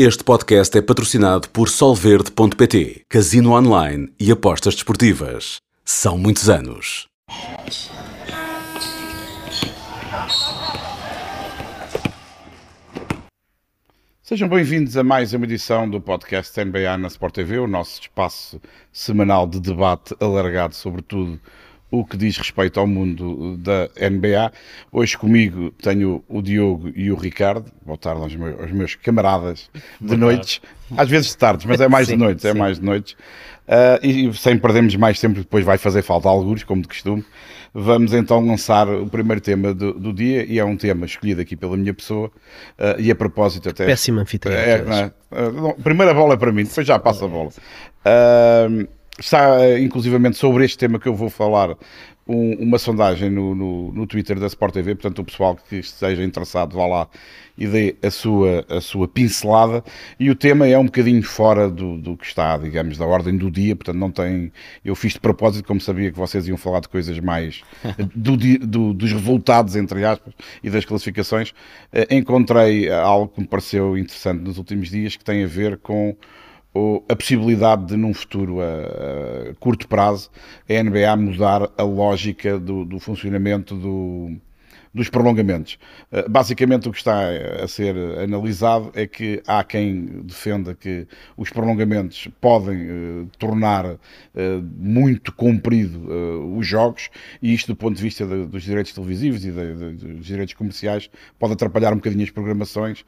Este podcast é patrocinado por Solverde.pt, Casino Online e Apostas Desportivas. São muitos anos. Sejam bem-vindos a mais uma edição do podcast NBA na Sport TV, o nosso espaço semanal de debate alargado sobre tudo o que diz respeito ao mundo da NBA. Hoje comigo tenho o Diogo e o Ricardo. Boa tarde aos meus, aos meus camaradas de noites. Às vezes de tardes, mas é mais sim, de noites, é mais de noites. Uh, e sem perdermos mais tempo, depois vai fazer falta alguns, como de costume. Vamos então lançar o primeiro tema do, do dia e é um tema escolhido aqui pela minha pessoa uh, e a propósito até... Péssima anfitrião. É, é, uh, primeira bola é para mim, depois já passa a bola. Uh, Está, inclusivamente, sobre este tema que eu vou falar, um, uma sondagem no, no, no, Twitter da Sport TV, portanto, o pessoal que esteja interessado vá lá e dê a sua, a sua pincelada. E o tema é um bocadinho fora do, do que está, digamos, da ordem do dia, portanto, não tem. Eu fiz de propósito, como sabia que vocês iam falar de coisas mais. do, do, dos resultados, entre aspas, e das classificações. Eh, encontrei algo que me pareceu interessante nos últimos dias que tem a ver com a possibilidade de, num futuro a, a, curto prazo, a NBA mudar a lógica do, do funcionamento do, dos prolongamentos. Uh, basicamente, o que está a ser analisado é que há quem defenda que os prolongamentos podem uh, tornar uh, muito comprido os jogos, e isto, do ponto de vista de, dos direitos televisivos e de, de, dos direitos comerciais, pode atrapalhar um bocadinho as programações.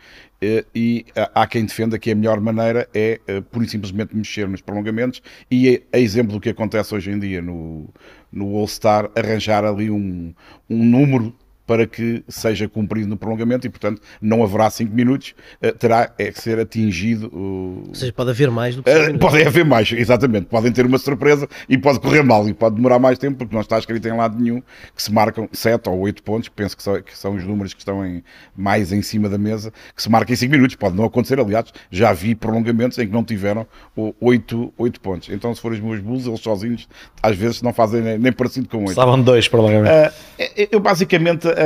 e há quem defenda que a melhor maneira é, por simplesmente, mexer nos prolongamentos, e é, é exemplo do que acontece hoje em dia no, no All-Star, arranjar ali um, um número para que seja cumprido no prolongamento e, portanto, não haverá 5 minutos, uh, terá é que ser atingido. Uh, Ou seja, pode haver mais do que uh, Pode haver mais, exatamente. Podem ter uma surpresa e pode correr mal e pode demorar mais tempo, porque não está escrito em lado nenhum que se marcam 7 ou 8 pontos, penso que são, que são os números que estão em, mais em cima da mesa, que se marquem 5 minutos. Pode não acontecer, aliás, já vi prolongamentos em que não tiveram 8, 8 pontos. Então, se forem os meus Bulls, eles sozinhos, às vezes não fazem nem, nem parecido com 8. Estavam dois prolongamentos. eu, basicamente uh,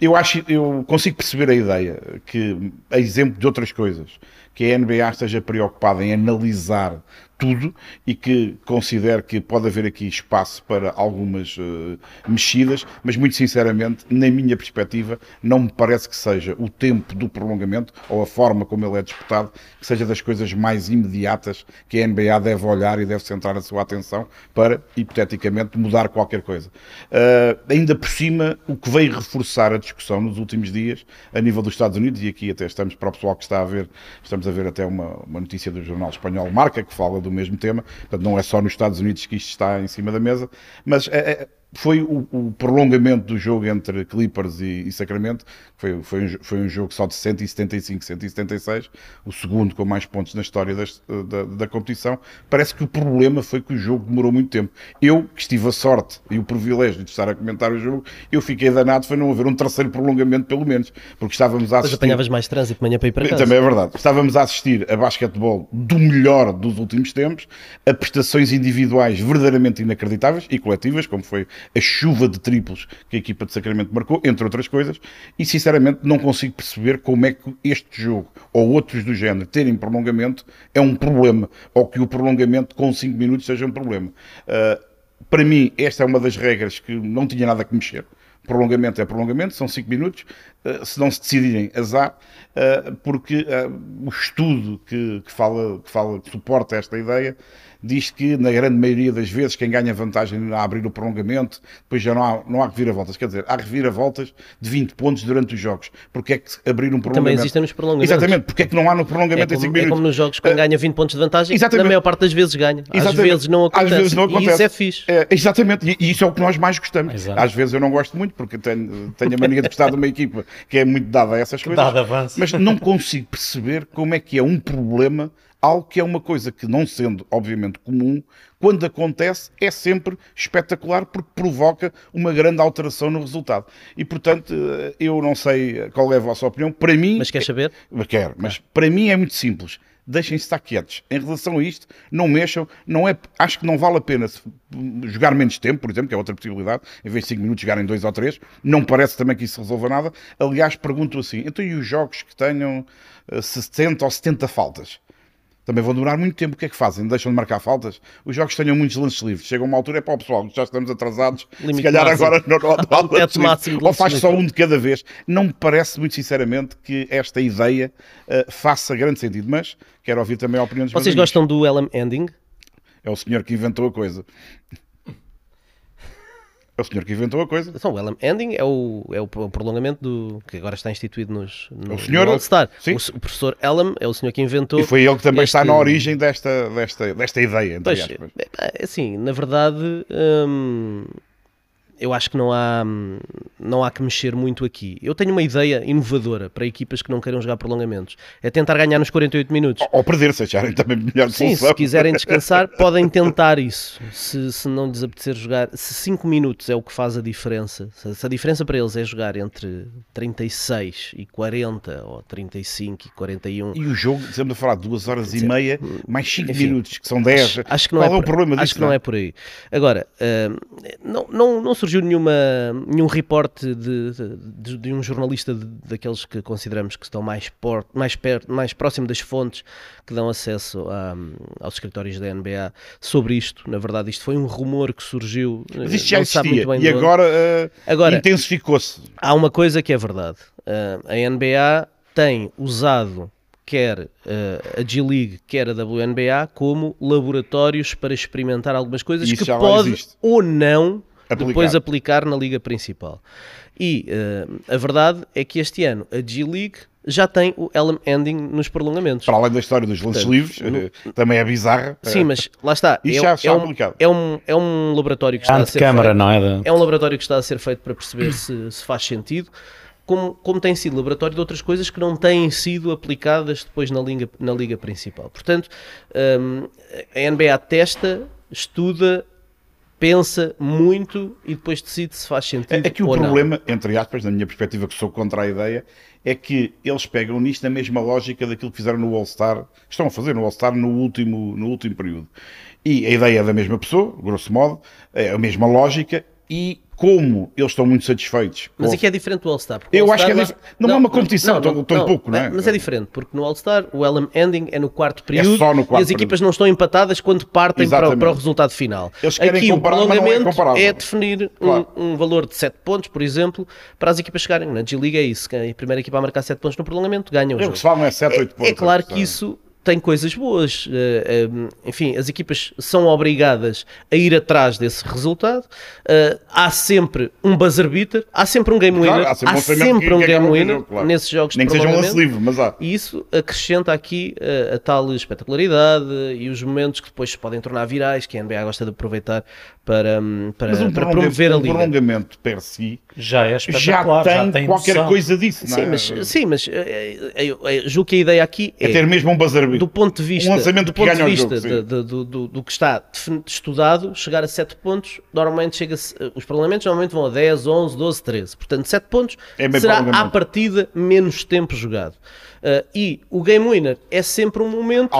eu acho, eu consigo perceber a ideia que, a exemplo de outras coisas, que a NBA esteja preocupada em analisar tudo e que considero que pode haver aqui espaço para algumas uh, mexidas, mas muito sinceramente, na minha perspectiva, não me parece que seja o tempo do prolongamento ou a forma como ele é disputado, que seja das coisas mais imediatas que a NBA deve olhar e deve centrar a sua atenção para, hipoteticamente, mudar qualquer coisa. Uh, ainda por cima, o que veio reforçar a discussão nos últimos dias, a nível dos Estados Unidos, e aqui até estamos para o pessoal que está a ver, estamos a ver até uma, uma notícia do jornal espanhol Marca, que fala do mesmo tema, portanto não é só nos Estados Unidos que isto está em cima da mesa, mas é, é foi o, o, prolongamento do jogo entre Clippers e, e Sacramento, foi, foi, um, foi um jogo só de 175, 176, o segundo com mais pontos na história da, da, competição. Parece que o problema foi que o jogo demorou muito tempo. Eu, que estive a sorte e o privilégio de estar a comentar o jogo, eu fiquei danado foi não haver um terceiro prolongamento, pelo menos, porque estávamos a assistir. Mas apanhavas mais trânsito manhã para ir para casa. Também é verdade. Estávamos a assistir a basquetebol do melhor dos últimos tempos, a prestações individuais verdadeiramente inacreditáveis e coletivas, como foi a chuva de triplos que a equipa de Sacramento marcou, entre outras coisas, e sinceramente não consigo perceber como é que este jogo ou outros do género terem prolongamento é um problema, ou que o prolongamento com 5 minutos seja um problema. Uh, para mim, esta é uma das regras que não tinha nada que mexer. Prolongamento é prolongamento, são 5 minutos. Uh, se não se decidirem, azar, uh, porque o estudo que, que, fala, que fala, que suporta esta ideia, diz que, na grande maioria das vezes, quem ganha vantagem a abrir o prolongamento, depois já não há, não há reviravoltas. Quer dizer, há reviravoltas de 20 pontos durante os jogos. Porque é que abrir um prolongamento... Também existem nos prolongamentos. Exatamente, porque é que não há no prolongamento é como, em 5 minutos. É como nos jogos, uh, ganha 20 pontos de vantagem, exatamente. na maior parte das vezes ganha. Às vezes não acontece. Às vezes não acontece. E isso é fixe. É, exatamente, e, e, isso é o que nós mais gostamos. Exato. Às vezes eu não gosto muito, porque tenho, tenho a mania de gostar de uma equipa que é muito dada a essas coisas. Mas não consigo perceber como é que é um problema algo que é uma coisa que, não sendo obviamente comum, quando acontece é sempre espetacular porque provoca uma grande alteração no resultado. E portanto, eh, eu não sei qual é a vossa opinião. Para mim. Mas quer saber? É, quero, mas para mim é muito simples. Deixem-se estar quietos. Em relação a isto, não mexam, não é, acho que não vale a pena jogar menos tempo, por exemplo, que é outra possibilidade, em vez de 5 minutos jogarem 2 ou 3, não parece também que isso resolva nada. Aliás, pergunto assim, então e os jogos que tenham 60 eh, ou 70 faltas? Também vão durar muito tempo. O que é que fazem? Deixam de marcar faltas? Os jogos tenham muitos lances livres. Chega uma altura, é para o pessoal, já estamos atrasados. Limite se calhar máximo. agora não, não, não, máximo ou faz só um de cada vez. Não me parece, muito sinceramente, que esta ideia uh, faça grande sentido. Mas quero ouvir também a opinião dos Vocês gostam do LM Ending? É o senhor que inventou a coisa. É o senhor que inventou a coisa. Então, o Ending é o, é o prolongamento do que agora está instituído nos, no, o senhor, no All-Star. O, o, professor Elam é o senhor que inventou. E foi ele que também este... está na origem desta, desta, desta ideia. Pois, é, assim, na verdade. Hum, eu acho que não há, não há que mexer muito aqui. Eu tenho uma ideia inovadora para equipas que não queiram jogar prolongamentos. É tentar ganhar nos 48 minutos. Ou, perder, se acharem também melhor Sim, solução. se quiserem descansar, podem tentar isso. Se, se não lhes apetecer jogar, se 5 minutos é o que faz a diferença, se, a diferença para eles é jogar entre 36 e 40 ou 35 e 41. E o jogo, estamos a falar de 2 horas e meia, mais 5 minutos, que são 10. Acho, acho que não Qual é, é o problema disso? Acho que não é? é por aí. Agora, uh, não, não, não surgiu nenhuma, nenhum reporte de, de, de um jornalista de, daqueles que consideramos que estão mais, por, mais, perto, mais próximo das fontes que dão acesso a, aos escritórios da NBA sobre isto. Na verdade, isto foi um rumor que surgiu. Mas isto já existia e agora, uh, agora intensificou-se. Há uma coisa que é verdade. Uh, a NBA tem usado quer uh, a G-League, quer a WNBA, como laboratórios para experimentar algumas coisas que pode ou não aplicar. depois aplicar na liga principal. E uh, a verdade é que este ano a G-League já tem o LM Ending nos prolongamentos. Para além da história dos lances livres, no... Eh, também é bizarra. Sim, mas lá está. E é, já, já é, um, é, um, é um laboratório que está a ser câmara, feito. Não é, de... é um laboratório que está a ser feito para perceber se, se faz sentido. Como, como tem sido laboratório de outras coisas que não têm sido aplicadas depois na liga, na liga principal. Portanto, um, a NBA testa, estuda, pensa muito e depois decide se faz sentido. É que o problema, não. entre aspas, na minha perspectiva, que sou contra a ideia, é que eles pegam nisto na mesma lógica daquilo que fizeram no All-Star, estão a fazer no All-Star no último, no último período. E a ideia é da mesma pessoa, grosso modo, é a mesma lógica, e como eles estão muito satisfeitos. Mas aqui é diferente do All-Star. Eu All acho que é dif... não, não, é uma competição, não, não, tão, pouco, não é? Mas é diferente, porque no All-Star o LM Ending é no quarto é período é só no quarto e as equipas não estão empatadas quando partem para, para, o resultado final. Eles querem aqui comparar, o prolongamento é, é, definir claro. um, um, valor de 7 pontos, por exemplo, para as equipas chegarem. Na G-League é isso, a primeira equipa a marcar 7 pontos no prolongamento ganha o jogo. O que se fala é 7, 8 pontos. É claro que isso tem coisas boas. Eh, eh, enfim, as equipas são obrigadas a ir atrás desse resultado. Eh, há sempre um buzzer beater, há sempre um game winner, claro, há sempre, há sempre um é game winner claro. nesses jogos Nem que seja um lance livre, mas há. E isso acrescenta aqui a, a tal espetacularidade e os momentos que depois se podem tornar virais, que a NBA gosta de aproveitar para, para, um para promover a liga. Prolongamento per si já é espetacular, já tem, já tem qualquer noção. coisa disso, sim, é? Mas, sim, mas eu, eu, julgo que a ideia aqui é, é ter mesmo um buzzer do ponto de vista, um lançamento do, ponto de vista jogo, de, de, do, do, que está estudado, chegar a 7 pontos, normalmente chega os parlamentos normalmente vão a 10, 11, 12, 13. Portanto, 7 pontos é será à partida menos tempo jogado. Uh, e o Game Winner é sempre um momento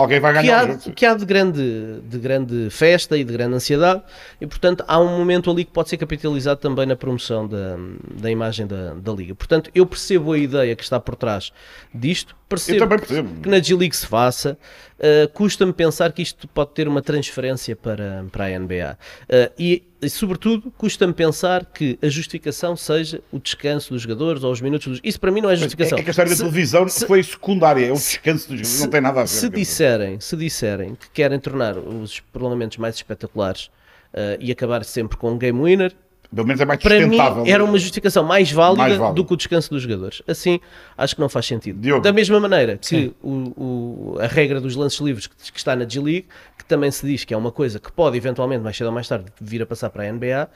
que, há, que há de grande, de grande festa e de grande ansiedade, e portanto há um momento ali que pode ser capitalizado também na promoção da, da imagem da, da Liga. Portanto, eu percebo a ideia que está por trás disto, percebo, percebo. que na G-League se faça, uh, custa-me pensar que isto pode ter uma transferência para, para a NBA. Uh, e, e, sobretudo, custa-me pensar que a justificação seja o descanso dos jogadores ou os minutos dos... Isso para mim não é justificação. É, é que a história se, da televisão se, foi secundária, é o descanso dos jogadores, se, não tem nada a ver. Se disserem, se disserem que querem tornar os prolongamentos mais espetaculares uh, e acabar sempre com um game winner, pelo menos é mais Para mim, era uma justificação mais válida, mais válida, do que o descanso dos jogadores. Assim, acho que não faz sentido. Diogo. Da mesma maneira que o, o, a regra dos lances livres que, que está na G-League, que também se diz que é uma coisa que pode eventualmente, mais cedo ou mais tarde, vir a passar para a NBA,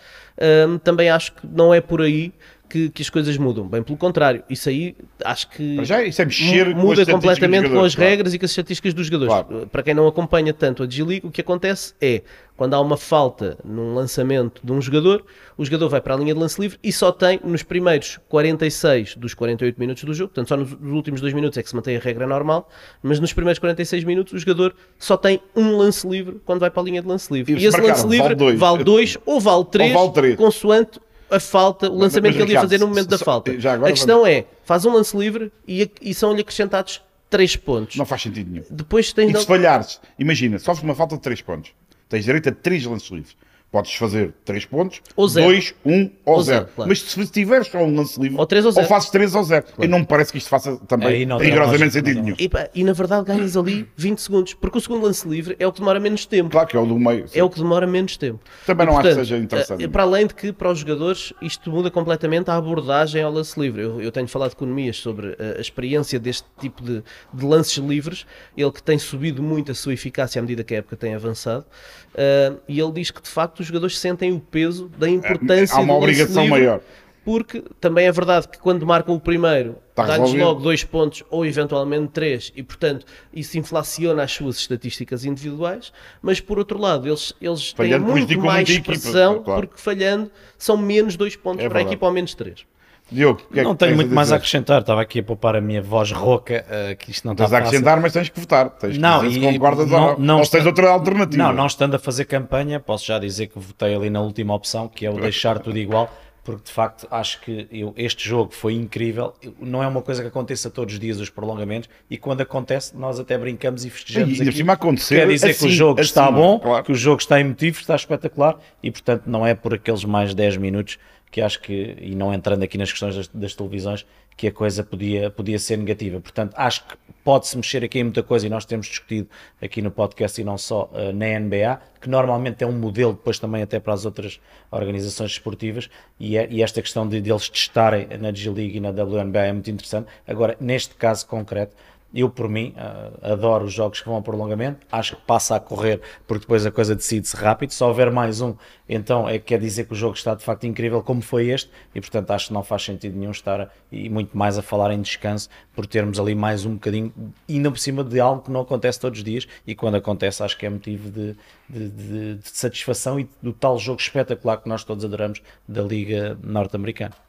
um, também acho que não é por aí que, que, as coisas mudam. Bem, pelo contrário, isso aí acho que já, isso é mexer muda com completamente com as claro. regras e com as estatísticas dos jogadores. Claro. Para quem não acompanha tanto a G-League, o que acontece é quando há uma falta num lançamento de um jogador, o jogador vai para a linha de lance livre e só tem nos primeiros 46 dos 48 minutos do jogo, portanto, só nos últimos dois minutos é que se mantém a regra normal, mas nos primeiros 46 minutos o jogador só tem um lance livre quando vai para a linha de lance livre. E, e esse lance livre vale 2 ou vale 3, consoante a falta, o lançamento mas, mas, que ele ia fazer no momento da falta. a questão vamos... é, faz um lance livre e, e são-lhe acrescentados 3 pontos. Não faz sentido nenhum. Depois tens e se falhares, imagina, sofres uma falta de 3 pontos, tens direito a 3 lances livres. Podes fazer 3 pontos, 2, 1 ou 0. Claro. Mas se tiveres só um lance livre, ou, 3 ou, 0. ou fazes 3 ou 0. Claro. E não me parece que isto faça também rigorosamente sentido nenhum. E, e, na verdade ganhas ali 20 segundos, porque o segundo lance livre é o que demora menos tempo. Claro que é o do meio. Sim. É o que demora menos tempo. Também e, não portanto, acho que seja interessante. Eh, para além de que para os jogadores isto muda completamente a abordagem ao lance livre. Eu, eu tenho falado com economias sobre a, a experiência deste tipo de, de, lances livres, ele que tem subido muito a sua eficácia à medida que a época tem avançado, uh, e ele diz que de facto os jogadores sentem o peso da importância Há uma obrigação livre, maior. Porque também é verdade que quando marcam o primeiro, dá-lhes logo dois pontos ou eventualmente três, e portanto isso inflaciona as suas estatísticas individuais, mas por outro lado, eles, eles têm muito mais pressão, claro. porque falhando são menos dois pontos é para a equipa ou menos três. Diogo, que é não tenho muito mais a acrescentar, estava aqui a poupar a minha voz rouca, uh, que isto não está Tens a acrescentar, mas tens que votar. Tens que não, e, concordas não, ou, não ou tens outra alternativa. Não, não estando a fazer campanha, posso já dizer que votei ali na última opção, que é o deixar tudo igual, porque de facto acho que eu, este jogo foi incrível. Não é uma coisa que aconteça todos os dias, os prolongamentos, e quando acontece, nós até brincamos e festejamos. E, aqui. acontecer Quer dizer assim, que o jogo assim, está bom, claro. que o jogo está emotivo, está espetacular, e portanto não é por aqueles mais 10 minutos que acho que, e não entrando aqui nas questões das, das televisões, que a coisa podia, podia ser negativa. Portanto, acho que pode-se mexer aqui em muita coisa e nós temos discutido aqui no podcast e não só uh, na NBA, que normalmente é um modelo depois também até para as outras organizações esportivas e, é, e esta questão de, de eles testarem na G-League e na WNBA é muito interessante. Agora, neste caso concreto, eu, por mim, uh, adoro os jogos que vão a prolongamento. Acho que passa a correr porque depois a coisa decide-se rápido. Se houver mais um, então é, quer dizer que o jogo está de facto incrível, como foi este. E portanto, acho que não faz sentido nenhum estar e muito mais a falar em descanso por termos ali mais um bocadinho, ainda por cima de algo que não acontece todos os dias. E quando acontece, acho que é motivo de, de, de, de satisfação e do tal jogo espetacular que nós todos adoramos da Liga Norte-Americana.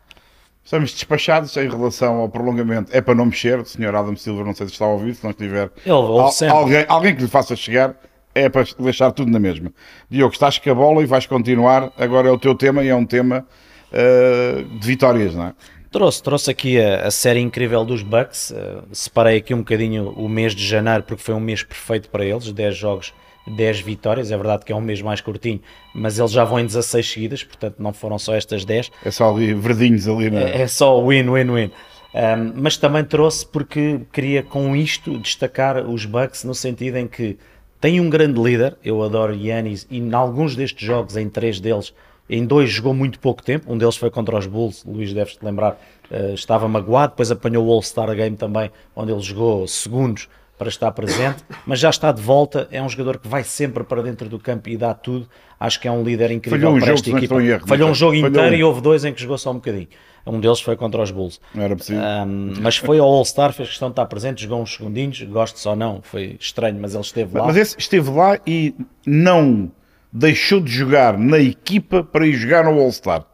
Estamos despachados em relação ao prolongamento. É para não mexer, o senhor Adam Silva, não sei se está a ouvir, se não estiver. Al alguém, alguém que lhe faça chegar, é para deixar tudo na mesma. Diogo, estás com a bola e vais continuar. Agora é o teu tema e é um tema uh, de vitórias, não é? Trouxe, trouxe aqui a, a série incrível dos Bucks. Uh, separei aqui um bocadinho o mês de janeiro, porque foi um mês perfeito para eles 10 jogos 10 vitórias. É verdade que é um mês mais curtinho, mas eles já vão em 16 seguidas, portanto não foram só estas 10. É só ali verdinhos ali, não é? É, só win, win, win. Um, mas também trouxe porque queria com isto destacar os Bucks no sentido em que tem um grande líder, eu adoro Yannis, e em alguns destes jogos, em três deles, em dois jogou muito pouco tempo, um deles foi contra os Bulls, Luís deves-te lembrar, uh, estava magoado, depois apanhou o All-Star Game também, onde ele jogou segundos para estar presente, mas já está de volta. É um jogador que vai sempre para dentro do campo e dá tudo. Acho que é um líder incrível Falhou um para jogo, esta equipa. Erro, Falhou um jogo inteiro Falhou. e houve dois em que jogou só um bocadinho. Um deles foi contra os Bulls. Não era possível. Um, mas foi ao All-Star, fez questão de estar presente, jogou uns segundinhos, gosto ou não, foi estranho, mas ele esteve lá. Mas esse esteve lá e não deixou de jogar na equipa para ir jogar no All-Star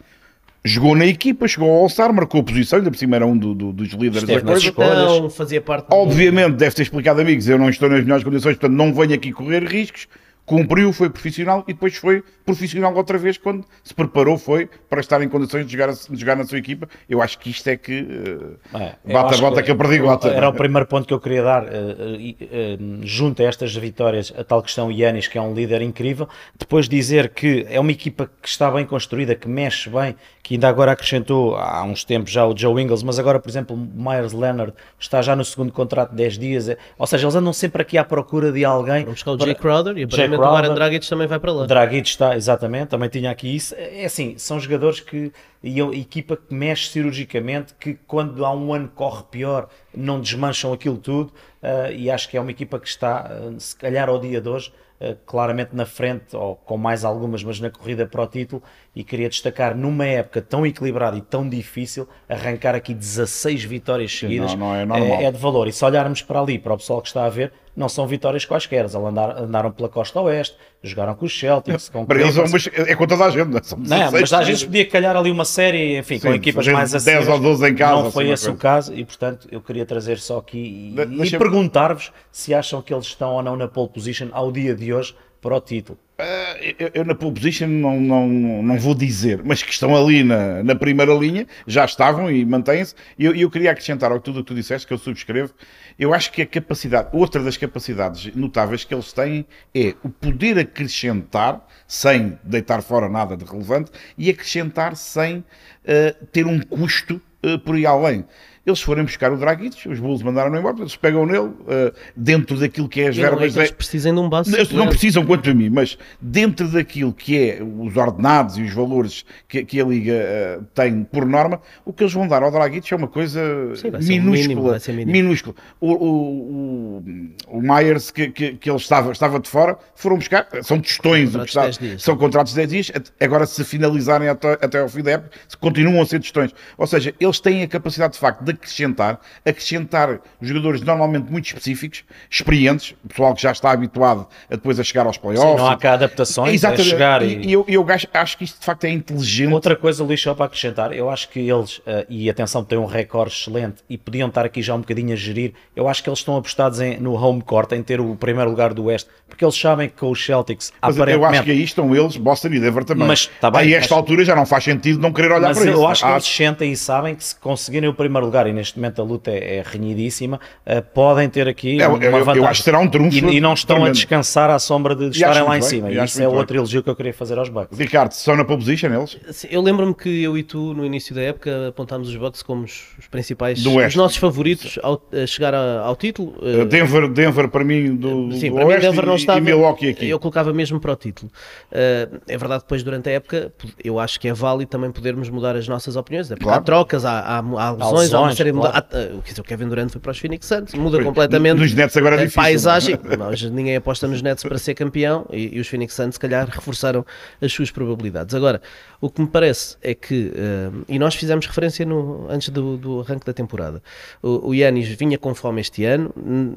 jogou na equipa, chegou ao All-Star, marcou a posição, ainda por cima era um do, do, dos líderes Esteve da coisa. Então, fazia parte Obviamente, deve ter explicado, amigos, eu não estou nas melhores condições, portanto não venho aqui correr riscos cumpriu, foi profissional e depois foi profissional outra vez quando se preparou, foi para estar em condições de jogar, de jogar na sua equipa. Eu acho que isto é que uh, é, bata a bota que, que eu perdi gota. Era o primeiro ponto que eu queria dar, uh, uh, junto a estas vitórias, a tal questão Yanis, que é um líder incrível. Depois dizer que é uma equipa que está bem construída, que mexe bem, que ainda agora acrescentou há uns tempos já o Joe Ingles, mas agora, por exemplo, o Myers Leonard está já no segundo contrato de 10 dias. Ou seja, eles andam sempre aqui à procura de alguém. Vamos buscar o Jay Crowder e aparentemente Crowder, o Maran Dragic também vai para lá. Dragic está, exatamente, também tinha aqui isso. É assim, são jogadores que. E a equipa que mexe cirurgicamente, que quando há um ano corre pior, não desmancham aquilo tudo uh, e acho que é uma equipa que está, uh, se calhar ao dia de hoje, uh, claramente na frente, ou com mais algumas, mas na corrida para o título, e queria destacar numa época tão equilibrada e tão difícil, arrancar aqui 16 vitórias seguidas não, não é, é, é, de valor. E se olharmos para ali, para o pessoal que está a ver, não são vitórias quaisquer. Eles andaram pela costa oeste, jogaram com os Celtics, com Para eles é, é com toda a gente, não, são não mas às vezes podia calhar ali uma série, enfim, Sim, com equipas mais assim. 10 ou 12 em casa. Não foi esse o caso e, portanto, eu queria trazer só aqui e, e perguntar-vos se acham que eles estão ou não na pole position ao dia de hoje para o título. Uh, eu, eu, na pole position não, não, não vou dizer, mas que estão ali na, na primeira linha, já estavam e mantêm-se. E eu, eu queria acrescentar ao tudo o que tu disseste, que eu subscrevo, eu acho que a capacidade, outra das capacidades notáveis que eles têm é o poder acrescentar, sem deitar fora nada de relevante, e acrescentar sem uh, ter um custo uh, por ir além. Eles forem buscar o Dragic, os Bulls mandaram-no embora, eles pegam nele, uh, dentro daquilo que é as verbas. Não é eles precisam de um base. Eles não precisam quanto a mim, mas dentro daquilo que é os ordenados e os valores que, que a Liga uh, tem por norma, o que eles vão dar ao Dragic é uma coisa Sim, minúscula. Mínimo, minúscula. O, o, o, o Myers, que, que, que, ele estava, estava de fora, foram buscar, são tostões, contratos está, são contratos de 10 dias, agora se finalizarem até, até ao fim da época, continuam a ser tostões. Ou seja, eles têm a capacidade de facto de acrescentar, acrescentar jogadores normalmente muito específicos, experientes, pessoal que já está habituado a depois a chegar aos playoffs. Sim, não há cá adaptações, Exatamente. é chegar e... e eu, eu acho, acho, que isto de facto é inteligente. Outra coisa, Luís, só para acrescentar, eu acho que eles, uh, e atenção, têm um recorde excelente e podiam estar aqui já um bocadinho a gerir, eu acho que eles estão apostados em, no home court, em ter o primeiro lugar do Oeste, porque eles sabem que com os Celtics, mas aparentemente... eu acho que aí estão eles, Boston e Denver também. Mas, tá bem, a esta altura já não faz sentido não querer olhar mas para eu isso. eu acho que eles sentem e sabem que se conseguirem o primeiro lugar, e neste momento a luta é, é renhidíssima, uh, podem ter aqui é, uma eu, vantagem. Eu acho que será um trunfo. E, e não estão tremendo. a descansar à sombra de estarem lá em bem, cima. E isso é outro bem. elogio que eu queria fazer aos Bucks. Ricardo, são na pole position eles? Eu lembro-me que eu e tu, no início da época, apontámos os Bucks como os, principais, os nossos favoritos ao, a chegar a, ao título. Uh, Denver, Denver para mim do, sim, do para Oeste mim Denver não estava, e Milwaukee aqui. Eu colocava mesmo para o título. Uh, é verdade, depois durante a época, eu acho que é válido também podermos mudar as nossas opiniões. É claro. Há trocas, há, há, há lesões, há uma série claro. de. o Kevin Durant foi para os Phoenix Suns, muda completamente nos Nets agora é a difícil, paisagem. Nós, ninguém aposta nos Nets para ser campeão e, e, os Phoenix Suns, se calhar, reforçaram as suas probabilidades. Agora, o que me parece é que, uh, e nós fizemos referência no, antes do, do arranque da temporada, o, o Yanis vinha com fome este ano,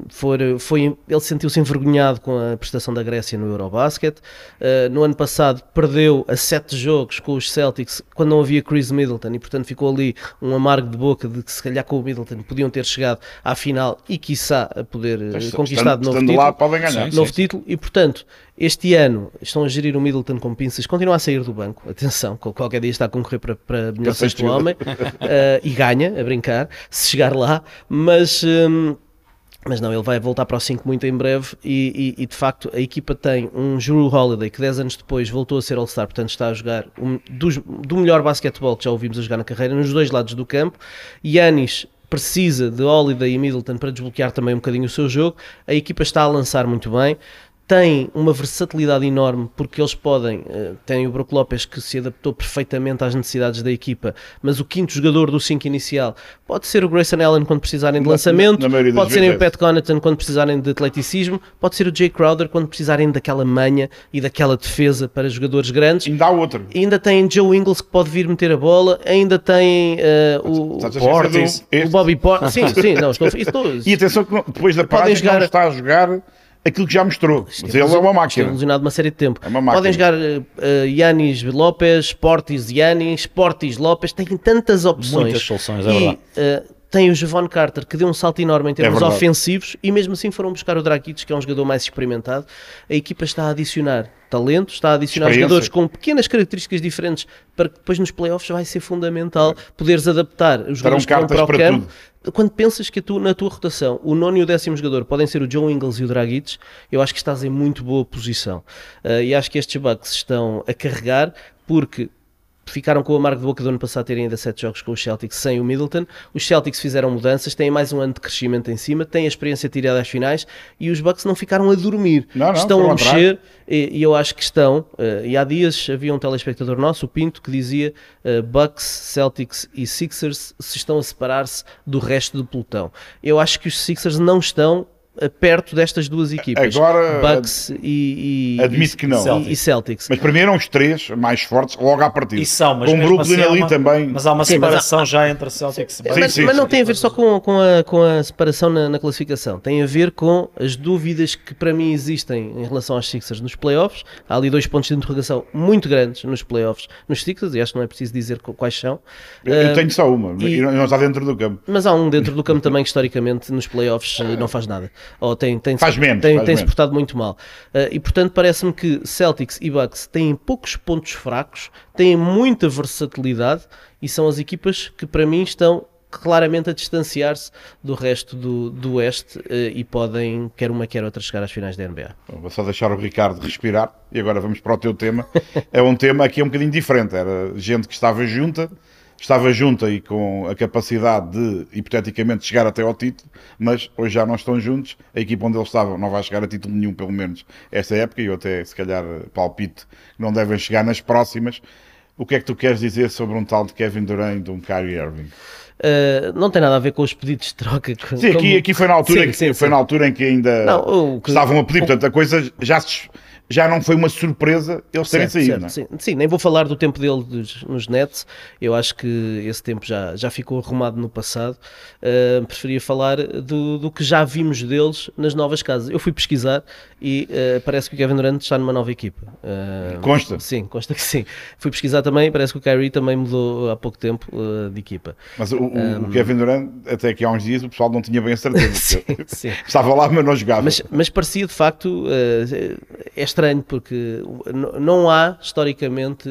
foi, foi, ele sentiu-se envergonhado com a prestação da Grécia no Eurobasket. Uh, no ano passado perdeu a sete jogos com os Celtics quando não havia Chris Middleton e, portanto, ficou ali um amargo de boca de que se calhar com o Middleton podiam ter chegado à final e, quiçá, a poder eh, conquistar de novo título. lá podem ganhar. Novo sim, título e, portanto, este ano estão a gerir o Middleton com pinças, continua a sair do banco, atenção, qualquer dia está a concorrer para, para melhor sexto homem uh, e ganha, a brincar, se chegar lá, mas. Um, mas não, ele vai voltar para o 5 muito em breve e, e, e, de facto a equipa tem um Drew Holiday que 10 anos depois voltou a ser All-Star, portanto está a jogar um, dos, do melhor basquetebol que já ouvimos a jogar na carreira, nos dois lados do campo. Yanis precisa de Holiday e Middleton para desbloquear também um bocadinho o seu jogo. A equipa está a lançar muito bem tem uma versatilidade enorme porque eles podem, uh, tem o Brook Lopes que se adaptou perfeitamente às necessidades da equipa, mas o quinto jogador do 5 inicial pode ser o Grayson Allen quando precisarem de lançamento, na, na pode ser o Pat Connaughton quando precisarem de atleticismo, pode ser o Jay Crowder quando precisarem daquela manha e daquela defesa para jogadores grandes. Ainda há outro. Ainda tem Joe Ingles que pode vir meter a bola, ainda tem uh, o, o Portis, o Bobby Portis. Sim, sim, não, estou, estou, E atenção que depois da jogar... não está a jogar aquilo que já mostrou. Mas ele é uma máquina. É ilusionado uma série de tempo. É Podem jogar uh, Yanis Lopes, Portis Yanis, Portis Lopes, têm tantas opções. Muitas soluções, é verdade. Uh, tem o Javon Carter que deu um salto enorme em termos é ofensivos e mesmo assim foram buscar o Dragic que é um jogador mais experimentado a equipa está a adicionar talento, está a adicionar jogadores com pequenas características diferentes para que depois nos playoffs vai ser fundamental poderes adaptar os jogadores que vão para o para campo. tudo. quando pensas que tu, na tua rotação o nono e o décimo jogador podem ser o Joe Ingles e o Dragic eu acho que estás em muito boa posição. Uh, e acho que estes Bucks estão a carregar porque ficaram com o amargo de boca do ano passado terem ainda sete jogos com os Celtics sem o Middleton. Os Celtics fizeram mudanças, têm mais um ano de crescimento em cima, têm a experiência tirada às finais e os Bucks não ficaram a dormir. Não, não, estão a mexer e, e, eu acho que estão. Uh, e há dias havia um telespectador nosso, o Pinto, que dizia uh, Bucks, Celtics e Sixers se estão a separar-se do resto do pelotão. Eu acho que os Sixers não estão perto destas duas equipas, Agora, Bucks e, e, admito que não. E, Celtics. Mas para mim eram os três mais fortes logo à partida. E são, mas com o Brooklyn assim ali uma, também. Mas há uma sim, separação há, já entre Celtics e Bucks. Mas, sim, mas não sim, tem a ver só com, com, a, com a separação na, na, classificação, tem a ver com as dúvidas que para mim existem em relação aos Sixers nos playoffs. Há ali dois pontos de interrogação muito grandes nos playoffs nos Sixers, e acho que não é preciso dizer quais são. Eu, eu tenho só uma, e não está dentro do campo. Mas há um dentro do campo também que historicamente nos playoffs não faz nada ou tem, tem, faz menos, tem, faz tem se portado muito mal. Uh, e portanto parece-me que Celtics e Bucks têm poucos pontos fracos, têm muita versatilidade e são as equipas que para mim estão claramente a distanciar-se do resto do, do Oeste uh, e podem, quer uma quer outra, chegar às finais da NBA. Vou só deixar o Ricardo respirar e agora vamos para o teu tema. é um tema aqui um bocadinho diferente. Era gente que estava junta estava junta e com a capacidade de, hipoteticamente, chegar até ao título, mas hoje já não estão juntos. A equipa onde eles estavam não vai chegar a título nenhum, pelo menos esta época, e eu até, se calhar, palpito que não devem chegar nas próximas. O que é que tu queres dizer sobre um tal de Kevin Durant e um Kyrie Irving? Uh, não tem nada a ver com os pedidos de troca. Sim, aqui, aqui foi, na altura sim, que, sim, foi sim. na altura em que ainda não, que, estavam a pedir, o, portanto a coisa já se já não foi uma surpresa eles terem saído. Certo, sim. sim. nem vou falar do tempo dele dos, nos Nets, eu acho que esse tempo já, já ficou arrumado no passado. Uh, preferia falar do, do que já vimos deles nas novas casas. Eu fui pesquisar e uh, parece que o Kevin Durant está numa nova equipa. Uh, consta? Sim, consta que sim. Fui pesquisar também, parece que o Kyrie também mudou há pouco tempo de equipa. Mas o, um, o, Kevin Durant, até aqui há uns dias, o pessoal não tinha bem a certeza. sim, sim. Estava lá, mas não jogava. Mas, mas parecia de facto esta estranho porque não há historicamente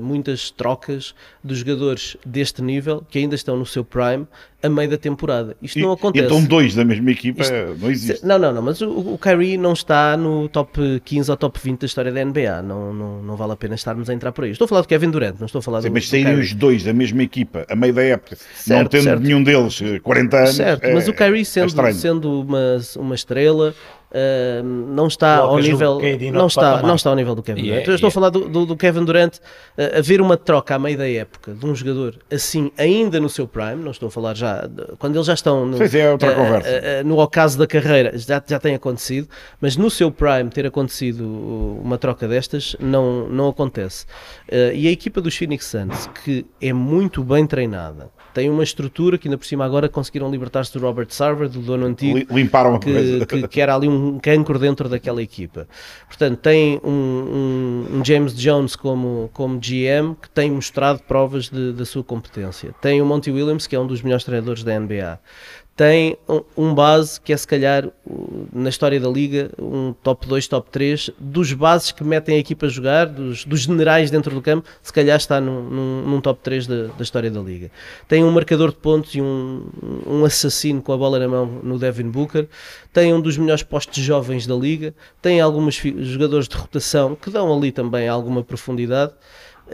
muitas trocas de jogadores deste nível que ainda estão no seu prime a meio da temporada. Isto e, não acontece. Então dois da mesma equipa Isto, não existe. Não, não, não, mas o, o Kyrie não está no top 15 ou top 20 da história da NBA. Não, não, não vale a pena estarmos a entrar por aí. Estou a falar do Kevin Durant, não estou a falar Sim, do Mas saírem os dois da mesma equipa a meio da época, certo, não tendo certo. nenhum deles 40 anos. Certo, é, mas o Kyrie sendo, é sendo uma, uma estrela Uh, não está ao nível não está, não está ao nível do Kevin Durant. Yeah, estou yeah. a falar do, do, do Kevin Durant uh, haver uma troca à meio da época de um jogador assim ainda no seu prime, não estou a falar já de, quando eles já estão no, Sim, é outra uh, conversa. no ocaso da carreira já, já tem acontecido, mas no seu prime ter acontecido uma troca destas não, não acontece. e a equipa dos Phoenix Suns que é muito bem treinada tem uma estrutura que ainda por cima agora conseguiram libertar-se do Robert Sarver, do dono antigo, limparam que, que, que, era ali um cancro dentro daquela equipa. Portanto, tem um, um, um, James Jones como, como GM que tem mostrado provas de, da sua competência. Tem o Monty Williams, que é um dos melhores treinadores da NBA tem um base que é se calhar na história da liga um top 2, top 3 dos bases que metem equipa a jogar, dos, dos generais dentro do campo, se calhar está num, num, num top 3 da, da, história da liga. Tem um marcador de pontos e um, um assassino com a bola na mão no Devin Booker, tem um dos melhores postos jovens da liga, tem alguns jogadores de rotação que dão ali também alguma profundidade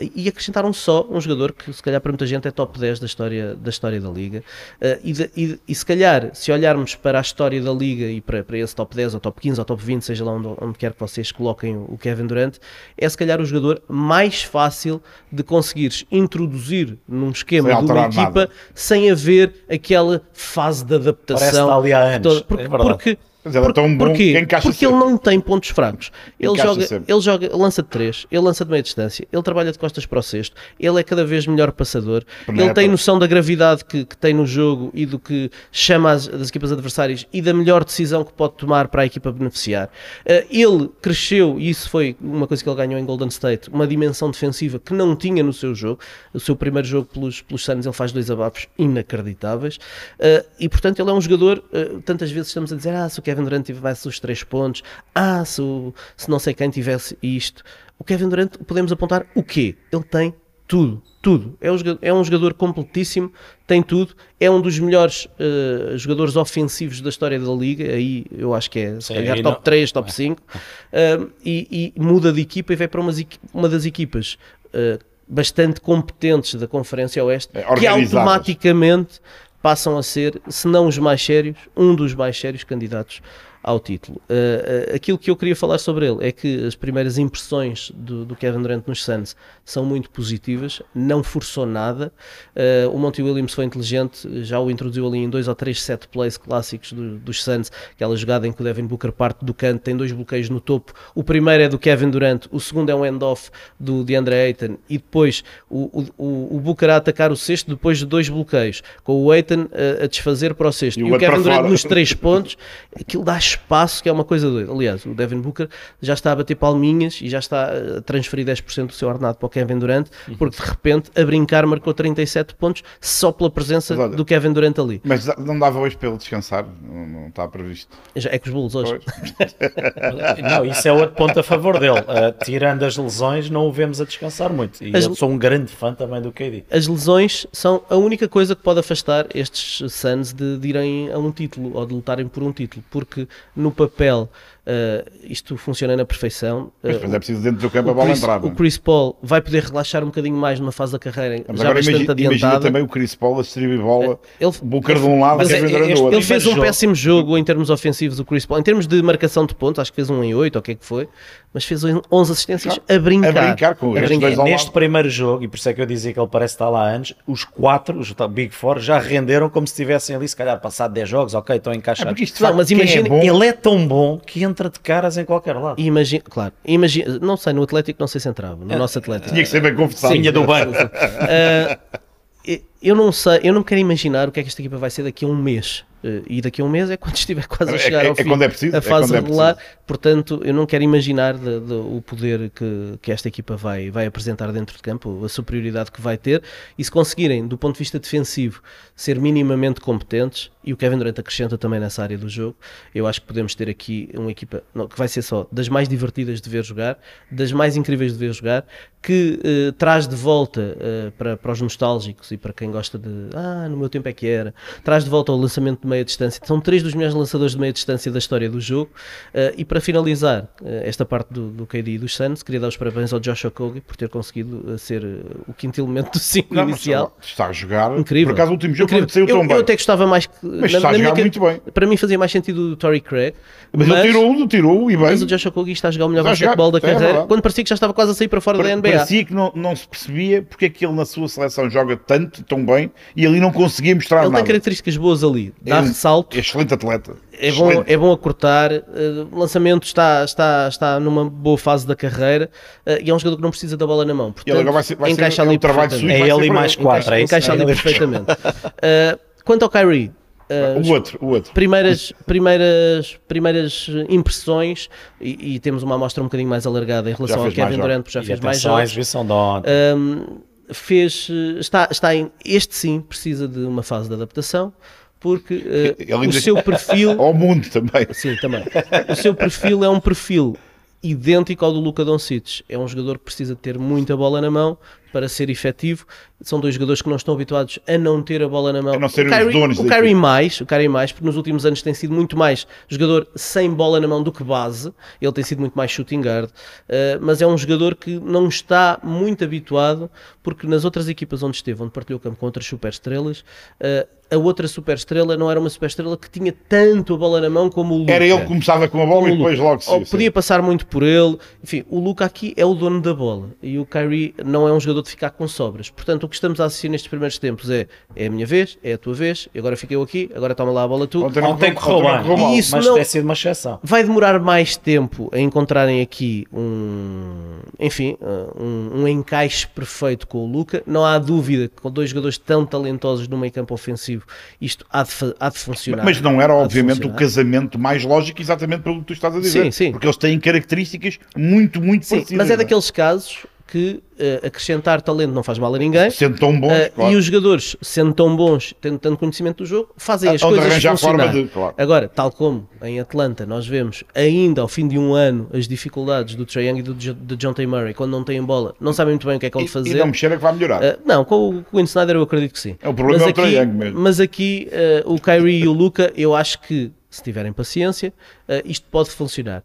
e acrescentaram só um jogador que se calhar para muita gente é top 10 da história da, história da Liga uh, e, de, e, e, se calhar se olharmos para a história da Liga e para, para esse top 10 ou top 15 ou top 20 seja lá onde, onde quer que vocês coloquem o Kevin Durant é se calhar o jogador mais fácil de conseguires introduzir num esquema sem de uma equipa nada. sem haver aquela fase de adaptação Parece ali há anos. Toda, porque, é porque mas ela é tão bom Porquê? Porque ele não tem pontos fracos. Ele joga, ele joga, lança de 3, ele lança de meia distância, ele trabalha de costas para o cesto, ele é cada vez melhor passador, ele tem noção da gravidade que, que, tem no jogo e do que chama as, das equipas adversárias e da melhor decisão que pode tomar para a equipa beneficiar. Uh, ele cresceu, e isso foi uma coisa que ele ganhou em Golden State, uma dimensão defensiva que não tinha no seu jogo. O seu primeiro jogo pelos, pelos Suns ele faz dois abafos inacreditáveis uh, e portanto ele é um jogador, uh, tantas vezes estamos a dizer, ah, se o Kevin Durant tivesse os três pontos, ah, se, o, se não sei quem tivesse isto. O Kevin Durant, podemos apontar o quê? Ele tem tudo, tudo. É um jogador, é um jogador completíssimo, tem tudo. É um dos melhores uh, jogadores ofensivos da história da liga. Aí eu acho que é Sim, calhar, top não... 3, top 5. Uh, e, e, muda de equipa e vai para uma, uma das equipas uh, bastante competentes da Conferência Oeste, é, que automaticamente passam a ser, se não os mais sérios, um dos mais sérios candidatos ao título. Uh, uh, aquilo que eu queria falar sobre ele é que as primeiras impressões do, do Kevin Durant nos Suns são muito positivas, não forçou nada. Uh, o Monty Williams foi inteligente, já o introduziu ali em dois ou três set plays clássicos do, dos Suns, aquela jogada em que o Devin Booker parte do canto, tem dois bloqueios no topo. O primeiro é do Kevin Durant, o segundo é um end-off do DeAndre Ayton e depois o, o, o Booker a atacar o sexto depois de dois bloqueios, com o Ayton a, a desfazer para o sexto. E, e o Kevin Durant nos três pontos, aquilo dá espaço que é uma coisa doida. Aliás, o Devin Booker já está a bater palminhas e já está a transferir 10% do seu ordenado para o Kevin Durant, uhum. porque de repente a brincar marcou 37 pontos só pela presença olha, do Kevin Durant ali. Mas não dava hoje para ele descansar, não, não está previsto. É com os Bulls hoje. não, isso é outro ponto a favor dele. Uh, tirando as lesões, não o vemos a descansar muito. E as, eu sou um grande fã também do KD. As lesões são a única coisa que pode afastar estes Suns de, de irem a um título ou de lutarem por um título, porque no papel Uh, isto funciona na perfeição. Mas, uh, é preciso dentro do campo a bola Chris, entrar. O é? Chris Paul vai poder relaxar um bocadinho mais numa fase da carreira mas já bastante imagina, adiantada. Imagina também o Chris Paul a distribuir bola, ele, Booker de um lado, Kevin Durant do outro. Ele fez um péssimo jogo em termos ofensivos, o Chris Paul. Em termos de marcação de pontos, acho que fez um em 8 ou o que é que foi, mas fez 11 assistências a brincar. A brincar com a brincar. Neste primeiro jogo, e por isso é que eu dizia que ele parece estar lá antes, os quatro, os Big Four, já renderam como se estivessem ali, se calhar, passado 10 jogos, ok, estão encaixados. É isto, não, mas imagina, é ele é tão bom que entra de caras em qualquer lado. Imagina, claro, imagina, não sei, no Atlético não sei se entrava, no é, nosso Atlético. Tinha que ser bem confessado. Tinha do banco. Uh, eu não sei, eu não quero imaginar o que é que esta equipa vai ser daqui a um mês. Uh, e daqui a um mês é quando estiver quase a é, chegar é, ao é, fim, quando é preciso, a é fase é regular. Portanto, eu não quero imaginar de, de, o poder que, que esta equipa vai, vai apresentar dentro de campo, a superioridade que vai ter. E se conseguirem, do ponto de vista defensivo, ser minimamente competentes, e o Kevin Durant acrescenta também nessa área do jogo, eu acho que podemos ter aqui uma equipa não, que vai ser só das mais divertidas de ver jogar, das mais incríveis de ver jogar, que uh, traz de volta uh, para, para os nostálgicos e para quem gosta de ah, no meu tempo é que era, traz de volta o lançamento de meia distância. São três dos melhores lançadores de meia distância da história do jogo. Uh, e para finalizar esta parte do, do KD e dos Suns, queria dar os parabéns ao Josh Okogie por ter conseguido ser o quinto elemento do 5 inicial. Está a jogar. Incrível. Por acaso o último jogo Incrível. saiu eu, tão bem. Eu até gostava mais que mas na, está a jogar muito bem. Para mim fazia mais sentido o Tory Craig. Mas, mas ele tirou, tirou e bem. Mas o Josh Okogie está a jogar o melhor basquetebol da é carreira. É quando parecia que já estava quase a sair para fora para, da NBA. Parecia que não, não se percebia porque é que ele na sua seleção joga tanto, tão bem e ali não conseguia mostrar ele nada. Ele tem características boas ali. Dá é ressalto. É excelente atleta. É bom, é bom a cortar. Uh, o lançamento está, está, está numa boa fase da carreira uh, e é um jogador que não precisa da bola na mão. Portanto, ele vai ser, vai encaixa ser, ali é um trabalho É ele e mais quatro. Encaixa, encaixa ali perfeitamente. Uh, quanto ao Kyrie, Uh, o outro, o outro. Primeiras, primeiras, primeiras impressões e, e, temos uma amostra um bocadinho mais alargada em relação ao Kevin Durant, porque já e fez mais jogos. Um, fez, está, está em, este sim precisa de uma fase de adaptação porque uh, o seu perfil ao mundo também. Sim, também. O seu perfil é um perfil idêntico ao do Luka Doncic. É um jogador que precisa ter muita bola na mão para ser efetivo. São dois jogadores que não estão habituados a não ter a bola na mão. A não ser o Kyrie, donos o Kyrie mais, o Kyrie mais, porque nos últimos anos tem sido muito mais jogador sem bola na mão do que base. Ele tem sido muito mais shooting guard, uh, mas é um jogador que não está muito habituado, porque nas outras equipas onde esteve, onde partilhou campo com outras superestrelas, uh, a outra superestrela não era uma superestrela que tinha tanto a bola na mão como o Luca. Era ele que começava com a bola e depois logo se Podia passar muito por ele. Enfim, o Luca aqui é o dono da bola e o Kyrie não é um jogador de ficar com sobras. Portanto, o que estamos a assistir nestes primeiros tempos é é a minha vez, é a tua vez, agora fiquei eu aqui, agora toma lá a bola tu. Ontem não tem que roubar, e isso mas não, tem sido uma exceção. Vai demorar mais tempo a encontrarem aqui um, enfim, uh, um, um encaixe perfeito com o Luca. Não há dúvida que com dois jogadores tão talentosos no meio campo ofensivo isto há de, há de funcionar. Mas não era, obviamente, o casamento mais lógico, exatamente pelo que tu estás a dizer. Sim, sim. Porque eles têm características muito, muito sim, parecidas. Mas é daqueles casos que uh, acrescentar talento não faz mal a ninguém. Sendo tão bons, uh, claro. E os jogadores, sendo tão bons, tendo tanto conhecimento do jogo, fazem as coisas funcionar. De, claro. Agora, tal como em Atlanta nós vemos ainda ao fim de um ano as dificuldades do Trae Young e do, do John T. Murray quando não têm bola, não sabem muito bem o que é que vão fazer. E não mexer é que vai melhorar. Uh, não, com o Quinn Snyder eu acredito que sim. É o problema mas é o Trae Young mesmo. Mas aqui o Kyrie e o Luca, eu acho que se tiverem paciência, isto pode funcionar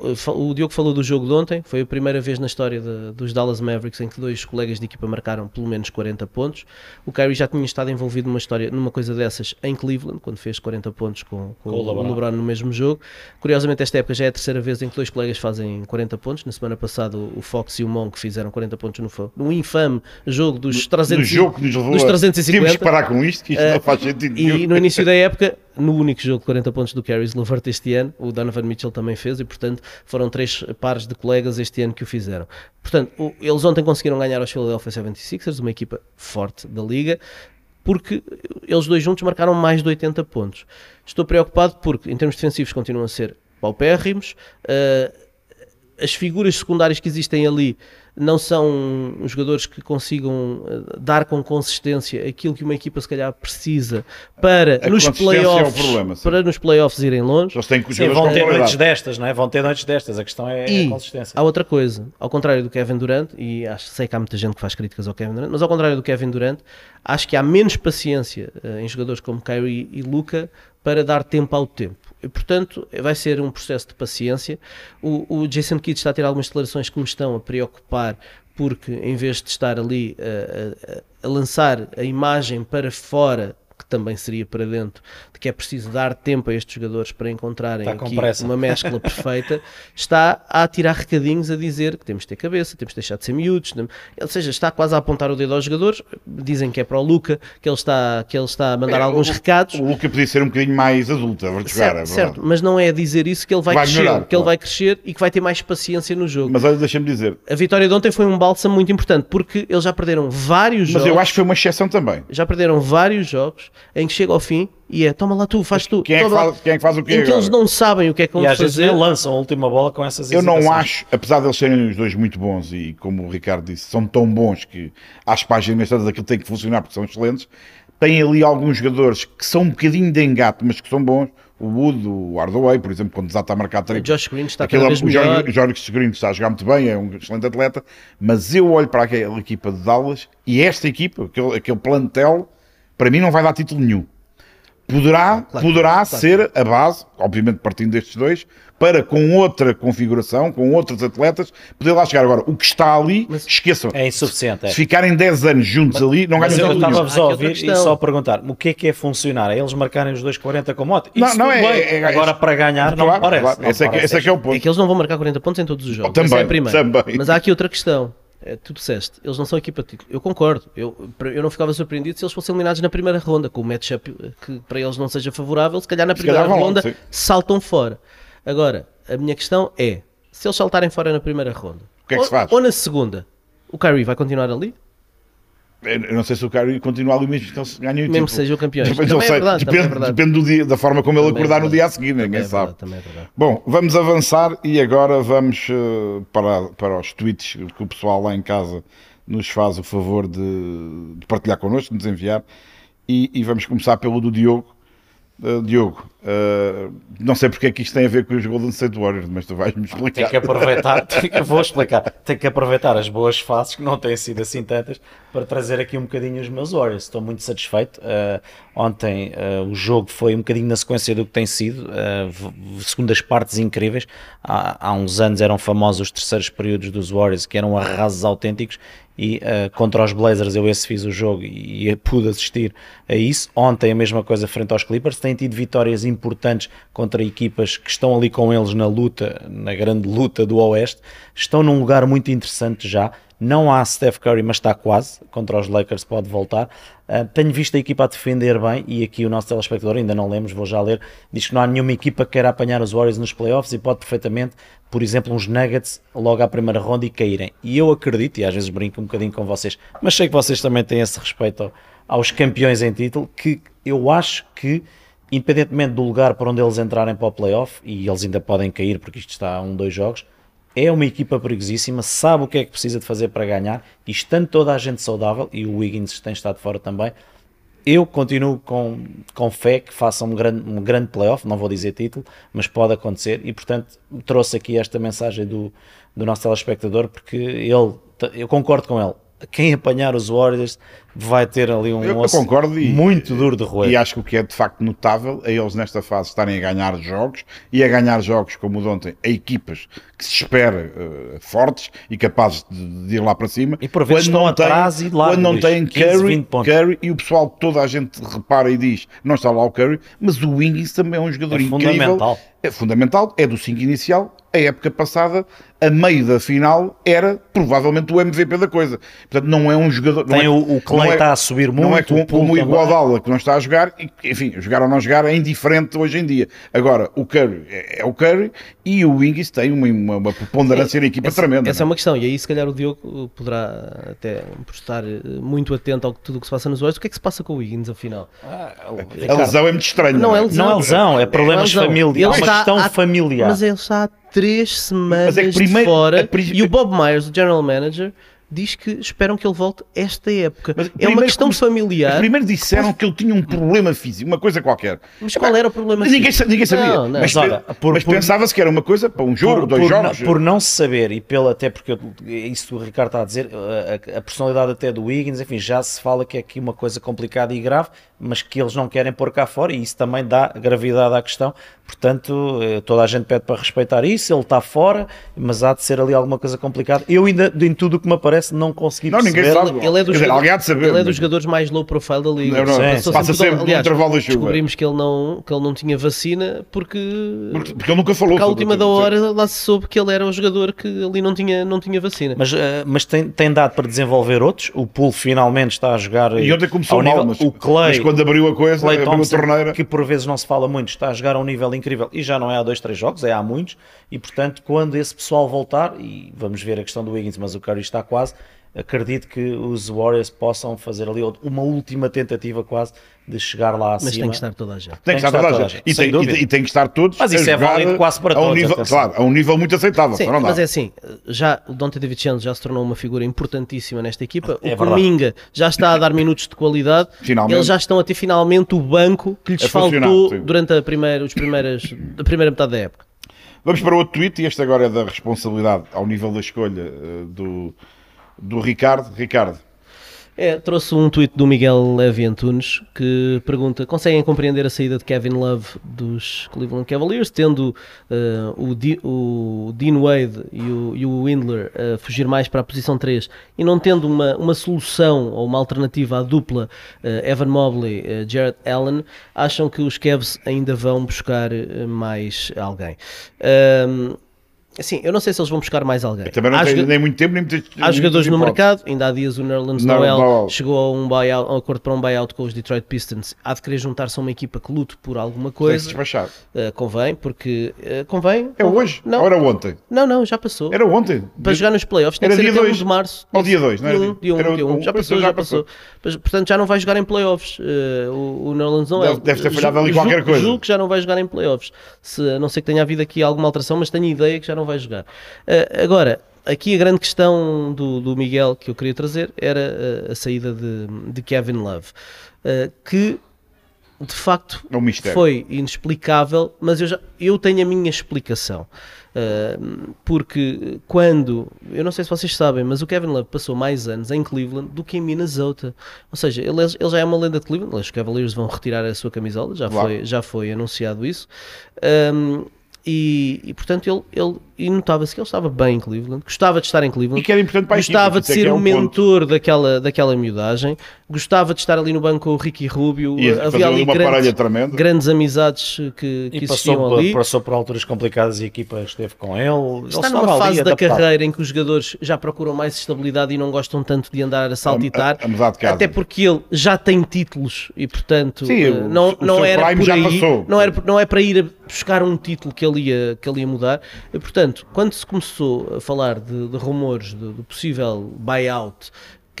o Diogo falou do jogo de ontem, foi a primeira vez na história de, dos Dallas Mavericks em que dois colegas de equipa marcaram pelo menos 40 pontos. O Kyrie já tinha estado envolvido numa história, numa coisa dessas em Cleveland, quando fez 40 pontos com, com, com o, LeBron. LeBron no mesmo jogo. Curiosamente, esta época já é a terceira vez em que dois colegas fazem 40 pontos. Na semana passada, o Fox e o Monk fizeram 40 pontos no, no infame jogo dos 300, no jogo que nos levou dos 350. Temos que parar com isto, que isto uh, não faz sentido. E no início da época, no único jogo de 40 pontos do Caris Levert este ano, o Donovan Mitchell também fez e, portanto, foram três pares de colegas este ano que o fizeram. Portanto, o, eles ontem conseguiram ganhar aos Philadelphia 76ers, uma equipa forte da liga, porque eles dois juntos marcaram mais de 80 pontos. Estou preocupado porque, em termos defensivos, continuam a ser paupérrimos. Uh, as figuras secundárias que existem ali não são jogadores que consigam eh, dar com consistência aquilo que uma equipa se calhar precisa para a nos playoffs é problema, para nos playoffs irem longe. Eles têm que sim, vão ter noites destas, não é? Vão ter noites destas. A questão é e a consistência. Há outra coisa, ao contrário do Kevin Durant e acho sei que há muita gente que faz críticas ao Kevin Durant, mas ao contrário do Kevin Durant, acho que há menos paciência uh, em jogadores como Kyrie e Luca para dar tempo ao tempo. Portanto, vai ser um processo de paciência. O, o Jason Kidd está a ter algumas declarações que me estão a preocupar, porque em vez de estar ali a, a, a lançar a imagem para fora também seria para dentro, de que é preciso dar tempo a estes jogadores para encontrarem aqui uma mescla perfeita, está a tirar recadinhos a dizer que temos de ter cabeça, temos de deixar de ser miúdos, ou seja, está quase a apontar o dedo aos jogadores, dizem que é para o Luca, que ele está, que ele está a mandar é, alguns o, recados. O Luca podia ser um bocadinho mais adulto, a certo, jogar, é certo, mas não é a dizer isso que ele vai, vai crescer, melhorar, que claro. ele vai crescer e que vai ter mais paciência no jogo. Mas olha, deixa-me dizer. A vitória de ontem foi um bálsamo muito importante, porque eles já perderam vários mas jogos. Mas eu acho que foi uma exceção também. Já perderam vários jogos em que chega ao fim e é toma lá tu, faz tu. Quem é, que faz, quem é que faz o quê? Em que eles não sabem o que é que vão fazer. Vezes lançam a última bola com essas Eu não acho, apesar de eles serem os dois muito bons e como o Ricardo disse, são tão bons que acho que para as gimnastas aquilo tem que funcionar porque são excelentes. Tem ali alguns jogadores que são um bocadinho de engate, mas que são bons. O Wood, o Hardaway, por exemplo, quando desata a marcar. O Josh Green está aquele, cada vez melhor. O Josh Green está a jogar muito bem, é um excelente atleta, mas eu olho para aquela equipa de Dallas e esta equipa, aquele, aquele plantel, para mim não vai dar título nenhum. Poderá, claro, poderá claro. ser a base, obviamente partindo destes dois, para com outra configuração, com outros atletas, poder lá chegar. Agora, o que está ali, mas esqueçam. É insuficiente. Se, é. ficarem 10 anos juntos mas, ali, não ganham nada. Eu estava-vos a ouvir e só perguntar: o que é que é funcionar? É eles marcarem os 2,40 com moto? Isso não, não é, é, é, Agora, para ganhar, claro, não parece. Claro. Não esse, parece. É que, esse é, é o ponto. É que eles não vão marcar 40 pontos em todos os jogos. Também, é também. Mas há aqui outra questão é, tu disseste, eles não são equipa título. Eu concordo. Eu, eu não ficava surpreendido se eles fossem eliminados na primeira ronda, com o matchup que para eles não seja favorável. Se calhar na primeira calhar ronda lá, saltam fora. Agora, a minha questão é: se eles saltarem fora na primeira ronda, que é que ou, ou na segunda, o Kyrie vai continuar ali? Eu não sei se o Kyrie continua ali mesmo então se ganha o Mesmo que seja o campeão. Depende, é verdade, depende, é depende do dia, da forma como também ele acordar é no dia a seguir, ninguém é sabe. Verdade, Bom, vamos avançar e agora vamos uh, para, para os tweets que o pessoal lá em casa nos faz o favor de, de partilhar connosco, de nos enviar. E, e, vamos começar pelo do Diogo. Uh, Diogo, uh, não sei porque é que isto tem a ver com os Golden State Warriors, mas tu vais-me explicar. Tem que aproveitar, tem que, vou explicar, tem que aproveitar as boas fases, que não têm sido assim tantas, para trazer aqui um bocadinho os meus Warriors. Estou muito satisfeito. Uh, ontem o jogo foi um bocadinho na sequência do que tem sido, segundas partes incríveis. Há, há uns anos eram famosos os terceiros períodos dos Warriors, que eram arrasos autênticos, e uh, contra os Blazers eu esse fiz o jogo e, e, pude assistir a isso. Ontem a mesma coisa frente aos Clippers, têm tido vitórias importantes contra equipas que estão ali com eles na luta, na grande luta do Oeste, estão num lugar muito interessante já. Não há Steph Curry, mas está quase. Contra os Lakers pode voltar. Uh, tenho visto a equipa a defender bem e aqui o nosso telespectador, ainda não lemos, vou já ler, diz que não há nenhuma equipa que queira apanhar os Warriors nos playoffs e pode perfeitamente, por exemplo, uns Nuggets logo à primeira ronda e caírem. E eu acredito, e às vezes brinco um bocadinho com vocês, mas sei que vocês também têm esse respeito aos campeões em título, que eu acho que independentemente do lugar para onde eles entrarem para o playoff, e eles ainda podem cair porque isto está a um, dois jogos, é uma equipa perigosíssima, sabe o que é que precisa de fazer para ganhar e estando toda a gente saudável, e o Wiggins tem estado fora também, eu continuo com, com fé que faça um grande, um grande playoff, não vou dizer título, mas pode acontecer e portanto trouxe aqui esta mensagem do, do nosso telespectador porque ele, eu concordo com ele, quem apanhar os Warriors vai ter ali um eu, eu concordo e, muito duro de roer. E acho que o que é de facto notável é eles nesta fase estarem a ganhar jogos e a ganhar jogos como o de ontem a equipas que se espera uh, fortes e capazes de, de, ir lá para cima. E por vezes estão atrás e lá Quando não têm Curry, Curry e o pessoal toda a gente repara e diz não está lá o Curry, mas o Wiggins também é um jogador é incrível. Fundamental. É fundamental, é do 5 inicial a época passada, a meio da final, era provavelmente o MVP da coisa. Portanto, não é um jogador. Tem é, o, o Clay está é, a subir muito. Não é como, como o Iguodala, que não está a jogar, e, enfim, jogar ou não jogar é indiferente hoje em dia. Agora, o Curry é, é o Curry e o Wingis tem uma, uma, uma preponderância é, na equipa essa, tremenda. Essa é? é uma questão, e aí se calhar o Diogo poderá até estar eh, muito atento ao que tudo o que se passa nos olhos. O que é que se passa com o Wiggins, afinal? Ah, a lesão é muito estranha. Não é lesão, não é, lesão, é problemas familiares. É questão familiar. Mas ele está três semanas é primeiro, fora e o Bob Myers, o general manager, diz que esperam que ele volte esta época. Mas é uma questão familiar. Primeiro disseram que ele tinha um problema físico, uma coisa qualquer. Mas qual era o problema ninguém, físico? Ninguém sabia. Não, não. Mas, mas, mas pensava-se que era uma coisa para um jogo, por, dois por jogos. Não, por não se saber, e pelo, até porque isso que o Ricardo está a dizer, a, a, personalidade até do Wiggins, enfim, já se fala que é aqui uma coisa complicada e grave, mas que eles não querem pôr cá fora, e isso também dá gravidade à questão. Portanto, eh, toda a gente pede para respeitar isso, ele está fora, mas há de ser ali alguma coisa complicada. Eu ainda, em tudo o que me aparece, não consegui não, ninguém sabe. Ele, é dos, dizer, alguém há de saber, ele é dos jogadores mais low profile da liga. Não, não, Sim. Passa sempre, aliás, no intervalo da chuva. Descobrimos que ele, não, que ele não tinha vacina porque, porque, porque ele nunca falou. Porque à última da hora lá se soube que ele era o jogador que ali não tinha, não tinha vacina. Mas, uh, mas tem, tem dado para desenvolver outros. O Pool finalmente está a jogar. E ontem começou mal, nível, mas, o Clay, mas quando abriu a coisa, Clay abriu Thompson, a torneira. Que por vezes não se fala muito, está a jogar a um nível incrível e já não é há dois, três jogos, é há muitos. E portanto, quando esse pessoal voltar, e vamos ver a questão do Wiggins, mas o Curry está quase acredito que os Warriors possam fazer ali uma última tentativa quase de chegar lá acima. Mas tem que estar toda a gente. Tem, tem que estar toda a gente. gente. E, tem, e, e, tem, que estar todos Mas isso é válido quase para a todos. Um nível, claro, a um nível muito aceitável. Sim, mas é assim, já o Dante DiVincenzo já se tornou uma figura importantíssima nesta equipa. É o Cominga já está a dar minutos de qualidade. Finalmente. Eles já estão a ter finalmente o banco que lhes faltou durante a primeira, os primeiras, a primeira metade da época. Vamos para outro tweet e este agora é da responsabilidade ao nível da escolha uh, do do Ricardo. Ricardo. É, trouxe um tweet do Miguel Levy Antunes que pergunta: conseguem compreender a saída de Kevin Love dos Cleveland Cavaliers, tendo uh, o, D, o, Dean Wade e o, e o Windler a fugir mais para a posição 3 e não tendo uma, uma solução ou uma alternativa à dupla uh, Evan Mobley, uh, Jared Allen, acham que os Cavs ainda vão buscar mais alguém? Assim, eu não sei se eles vão buscar mais alguém. Eu também não há tem nem muito tempo, nem muito Há jogadores no mercado, ainda há dias o Nerlens Noel chegou a um, buyout, a um acordo para um buyout com os Detroit Pistons. Há de querer juntar-se a uma equipa que lute por alguma coisa. Uh, convém, porque uh, convém. É hoje? Não. Ou era ontem? Não, não, já passou. Era ontem. Para jogar nos playoffs, era dia 2 de março. Ou dia 2, não era? Dia 1, dia 1, um, dia um. Já passou, já passou. passou. Portanto, já não vai jogar em playoffs. Uh, o, o Nerlens Noel. Deve, deve ter falhado ali qualquer coisa. Julgo que já não vai jogar em playoffs. Se, a não ser que tenha havido aqui alguma alteração, mas tenho ideia que já não vai jogar. Uh, agora, aqui a grande questão do, do, Miguel que eu queria trazer era a, eh, a saída de, de, Kevin Love, uh, que de facto é um foi inexplicável, mas eu, já, eu tenho a minha explicação. Uh, porque quando, eu não sei se vocês sabem, mas o Kevin Love passou mais anos em Cleveland do que em Minnesota. Ou seja, ele, ele já é uma lenda de Cleveland. Os Cavaliers vão retirar a sua camisola, já, claro. foi, já foi anunciado isso. Um, e, e, portanto ele, ele e notava-se que ele estava bem em Cleveland, gostava de estar em Cleveland, e que era importante para gostava equipe, de ser é o um mentor daquela, daquela miudagem, gostava de estar ali no banco com o Ricky Rubio, e havia ali grande, grandes amizades que, que existiam passou ali. Por, passou por alturas complicadas e a equipa esteve com ele. Está ele numa fase da carreira em que os jogadores já procuram mais estabilidade e não gostam tanto de andar a saltitar, a, a, até porque ele já tem títulos e portanto Sim, uh, não, o, não o era por aí, não, era, não é para ir buscar um título que ele ia, que ele ia mudar, e portanto, quando se começou a falar de, de rumores de possível buyout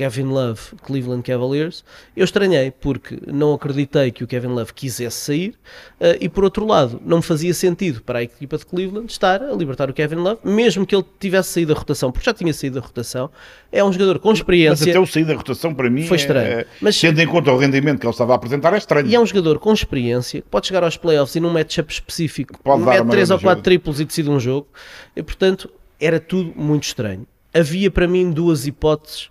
Kevin Love, Cleveland Cavaliers, eu estranhei porque não acreditei que o Kevin Love quisesse sair uh, e por outro lado não me fazia sentido para a equipa de Cleveland estar a libertar o Kevin Love, mesmo que ele tivesse saído da rotação, porque já tinha saído da rotação, é um jogador com experiência. Mas até o sair da rotação para mim foi estranho. É, mas, tendo em conta o rendimento que ele estava a apresentar é estranho. E é um jogador com experiência que pode chegar aos playoffs e num matchup específico pode mete 3 ou 4 triplos e decide um jogo e portanto era tudo muito estranho. Havia para mim duas hipóteses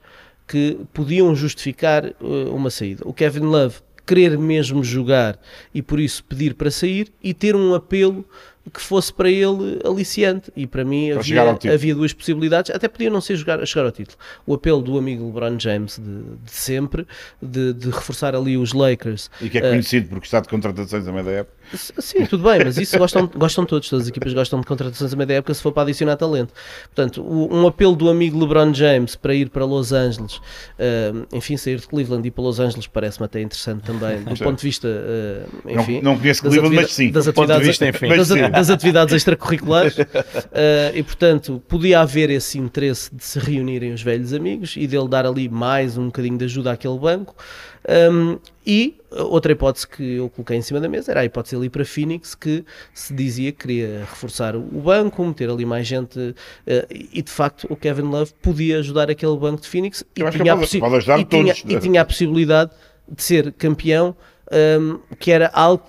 que podiam justificar uh, uma saída. O Kevin Love querer mesmo jogar e por isso pedir para sair e ter um apelo que fosse para ele aliciante. E para mim para havia, havia duas possibilidades, até podia não ser jogar, chegar ao título. O apelo do amigo LeBron James de, de sempre, de, de, reforçar ali os Lakers. E que é conhecido uh, porque está de contratações a meio da época. Sim, tudo bem, mas isso gostam, gostam todos, todas as equipas gostam de contratações a meio da época se for para adicionar talento. Portanto, o, um apelo do amigo LeBron James para ir para Los Angeles, uh, enfim, sair de Cleveland e ir para Los Angeles parece-me até interessante também, do ponto de vista, uh, enfim... Não, não conheço Cleveland, mas sim, das atividades, vista, enfim. Das, atividades extracurriculares, uh, e portanto, podia haver esse interesse de se reunirem os velhos amigos e dele dar ali mais um bocadinho de ajuda àquele banco, um, e outra hipótese que eu coloquei em cima da mesa era a hipótese ali para Phoenix, que se dizia que queria reforçar o banco, meter ali mais gente, uh, e de facto o Kevin Love podia ajudar aquele banco de Phoenix e, tinha, pode e, tinha, e tinha a possibilidade de ser campeão. Um, que era algo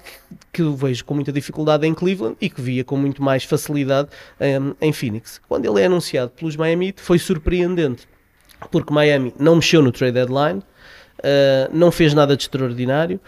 que eu vejo com muita dificuldade em Cleveland e que via com muito mais facilidade um, em Phoenix. Quando ele é anunciado pelos Miami, foi surpreendente, porque Miami não mexeu no trade deadline, uh, não fez nada de extraordinário.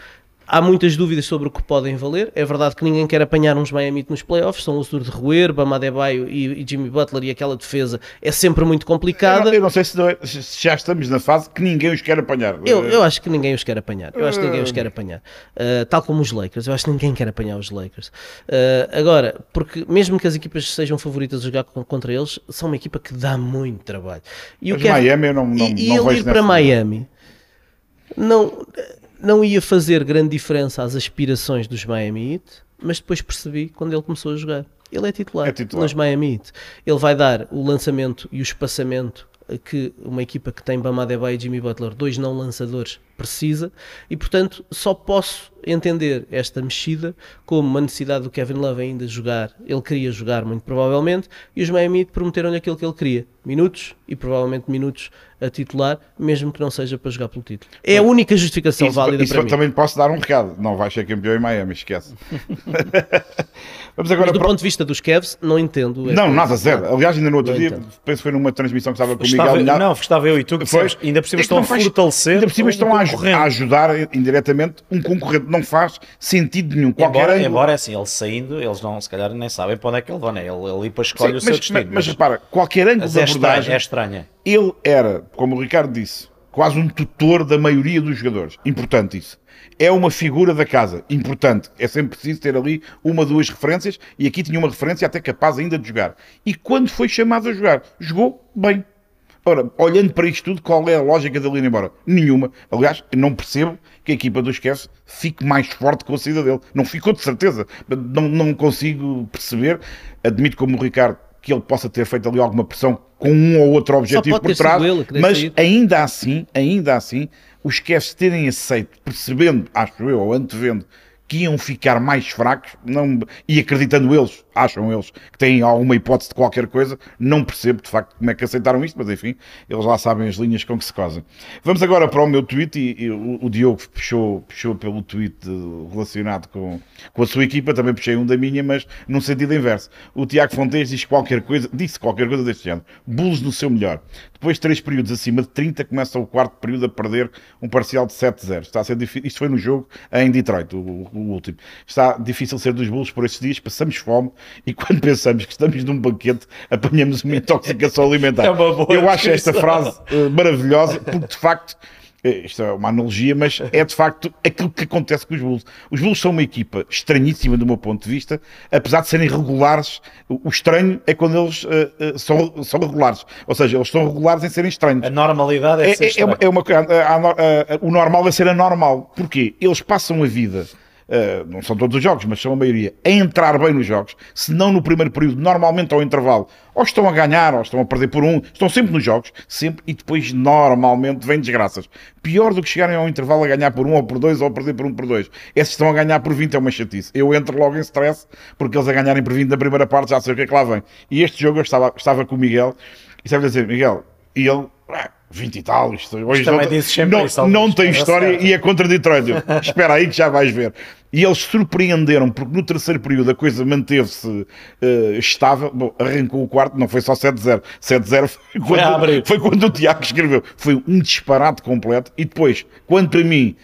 Há muitas dúvidas sobre o que podem valer. É verdade que ninguém quer apanhar uns Miami nos playoffs. São o Sur de Roer, Bam Adebayo e, e, Jimmy Butler e aquela defesa é sempre muito complicada. Eu não, eu não sei se, não é, se, já estamos na fase que ninguém os quer apanhar. Eu, eu acho que ninguém os quer apanhar. Eu acho que ninguém os quer apanhar. Uh, tal como os Lakers. Eu acho que ninguém quer apanhar os Lakers. Uh, agora, porque mesmo que as equipas sejam favoritas a jogar contra eles, são uma equipa que dá muito trabalho. E Mas o Kevin, Miami eu não, não, e, não e ele ir para Miami não, não ia fazer grande diferença às aspirações dos Miami Heat, mas depois percebi quando ele começou a jogar. Ele é titular, é titular. nos Miami Heat. Ele vai dar o lançamento e o espaçamento que uma equipa que tem Bam Adebayo e Jimmy Butler, dois não lançadores, precisa e portanto só posso entender esta mexida como uma necessidade do Kevin Love ainda jogar, ele queria jogar muito provavelmente e os Miami prometeram-lhe aquilo que ele queria, minutos e provavelmente minutos a titular, mesmo que não seja para jogar pelo título. É a única justificação isso, válida isso para mim. também posso dar um recado, não vai ser campeão em Miami, esquece. Vamos agora Mas do para... ponto de vista dos Cavs, não entendo. Não, nada, zero. Aliás, ainda no outro não dia, entendo. penso que foi numa transmissão que estava com o Miguel Milhar. Não, estava eu e tu que foi. Ainda por cima é estão a fortalecer. Ainda por cima estão a, a, ajudar indiretamente um concorrente. Não faz sentido nenhum. Qualquer embora, embora assim, ele saindo, eles não, se calhar nem sabem para onde é que ele vai, né? Ele, ele depois escolhe Sim, o seu destino. Mas, mas, repara, qualquer ângulo de é abordagem. É estranha. Ele era, como o Ricardo disse, quase um tutor da maioria dos jogadores. Importante isso é uma figura da casa, importante. É sempre preciso ter ali uma, duas referências, e aqui tinha uma referência até capaz ainda de jogar. E quando foi chamado a jogar, jogou bem. Ora, olhando para isto tudo, qual é a lógica dele ir embora? Nenhuma. Aliás, não percebo que a equipa do Esquece fique mais forte com a saída dele. Não ficou de certeza. Não, não consigo perceber. Admito como o Ricardo que ele possa ter feito ali alguma pressão com um ou outro objetivo por trás, ele, mas sair. ainda assim, ainda assim, os Cavs terem aceito, percebendo, acho eu, ou antevendo, que iam ficar mais fracos, não, e acreditando eles, acham eles, que têm alguma hipótese de qualquer coisa, não percebo de facto como é que aceitaram isto, mas enfim, eles lá sabem as linhas com que se cosem. Vamos agora para o meu tweet, e, e o, o, Diogo puxou, puxou pelo tweet relacionado com, com a sua equipa, também puxei um da minha, mas num sentido inverso. O Tiago Fontes diz qualquer coisa, disse qualquer coisa deste género, Bulls no seu melhor. Depois de três períodos acima de 30, começa o quarto período a perder um parcial de 7-0. Está a ser difícil. Isto foi no jogo em Detroit, o, o, último. Está difícil ser dos Bulls por estes dias, passamos fome e quando pensamos que estamos num banquete, apanhamos uma intoxicação alimentar. É Eu acho esta frase uh, maravilhosa, porque de facto isto é uma analogia, mas é de facto aquilo que acontece com os Bulls. Os Bulls são uma equipa estranhíssima do meu ponto de vista, apesar de serem regulares. O estranho é quando eles uh, uh, são, são regulares, ou seja, eles são regulares em serem estranhos. A normalidade é, é ser é, é uma, a, a, O normal é ser anormal. Porquê? Eles passam a vida Uh, não são todos os jogos, mas são a maioria, a entrar bem nos jogos, se não no primeiro período, normalmente ao intervalo, ou estão a ganhar, ou estão a perder por um, estão sempre nos jogos, sempre, e depois normalmente vem desgraças. Pior do que chegarem ao intervalo a ganhar por um ou por dois, ou a perder por um por dois. Esses estão a ganhar por 20 é uma chatice. Eu entro logo em stress, porque eles a ganharem por 20 da primeira parte já sei o que é que lá vem. E este jogo eu estava, estava com o Miguel, e sabe dizer, Miguel, e ele 20 e tal. Isto, hoje não, não, não tem história e é contra Detroit. Espera aí que já vais ver. e eles surpreenderam porque no terceiro período a coisa manteve-se uh, estável. Bom, arrancou o quarto, não foi só 7-0. 7-0 foi, quando, foi quando o Tiago escreveu. Foi um disparate completo. E depois, quanto a mim,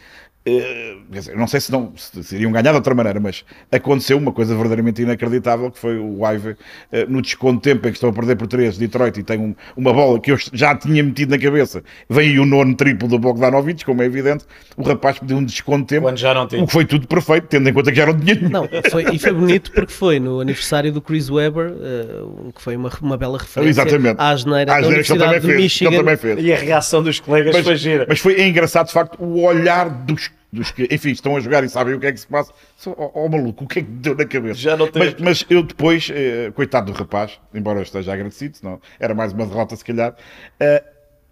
dizer, não sei se, não, se iriam ganhar de outra maneira, mas aconteceu uma coisa verdadeiramente inacreditável, que foi o Ive uh, no desconto tempo em que estão a perder por 3 Detroit e tem um, uma bola que eu já tinha metido na cabeça, vem o nono triplo do Bogdanovich, como é evidente, o rapaz pediu um desconto tempo, Quando já não tinha. o que foi tudo perfeito, tendo em conta que já não tinha Não, foi, e foi bonito porque foi no aniversário do Chris Webber, uh, que foi uma, uma bela referência Exatamente. à geneira da Universidade de Michigan. E a reação dos colegas mas, foi gira. Mas foi engraçado, de facto, o olhar dos dos que, enfim, estão a jogar e sabem o que é que se passa. Ó oh, oh, maluco, o que é que deu na cabeça? Já não mas, mas, eu depois, eh, coitado do rapaz, embora eu esteja agradecido, senão era mais uma derrota se calhar, eh,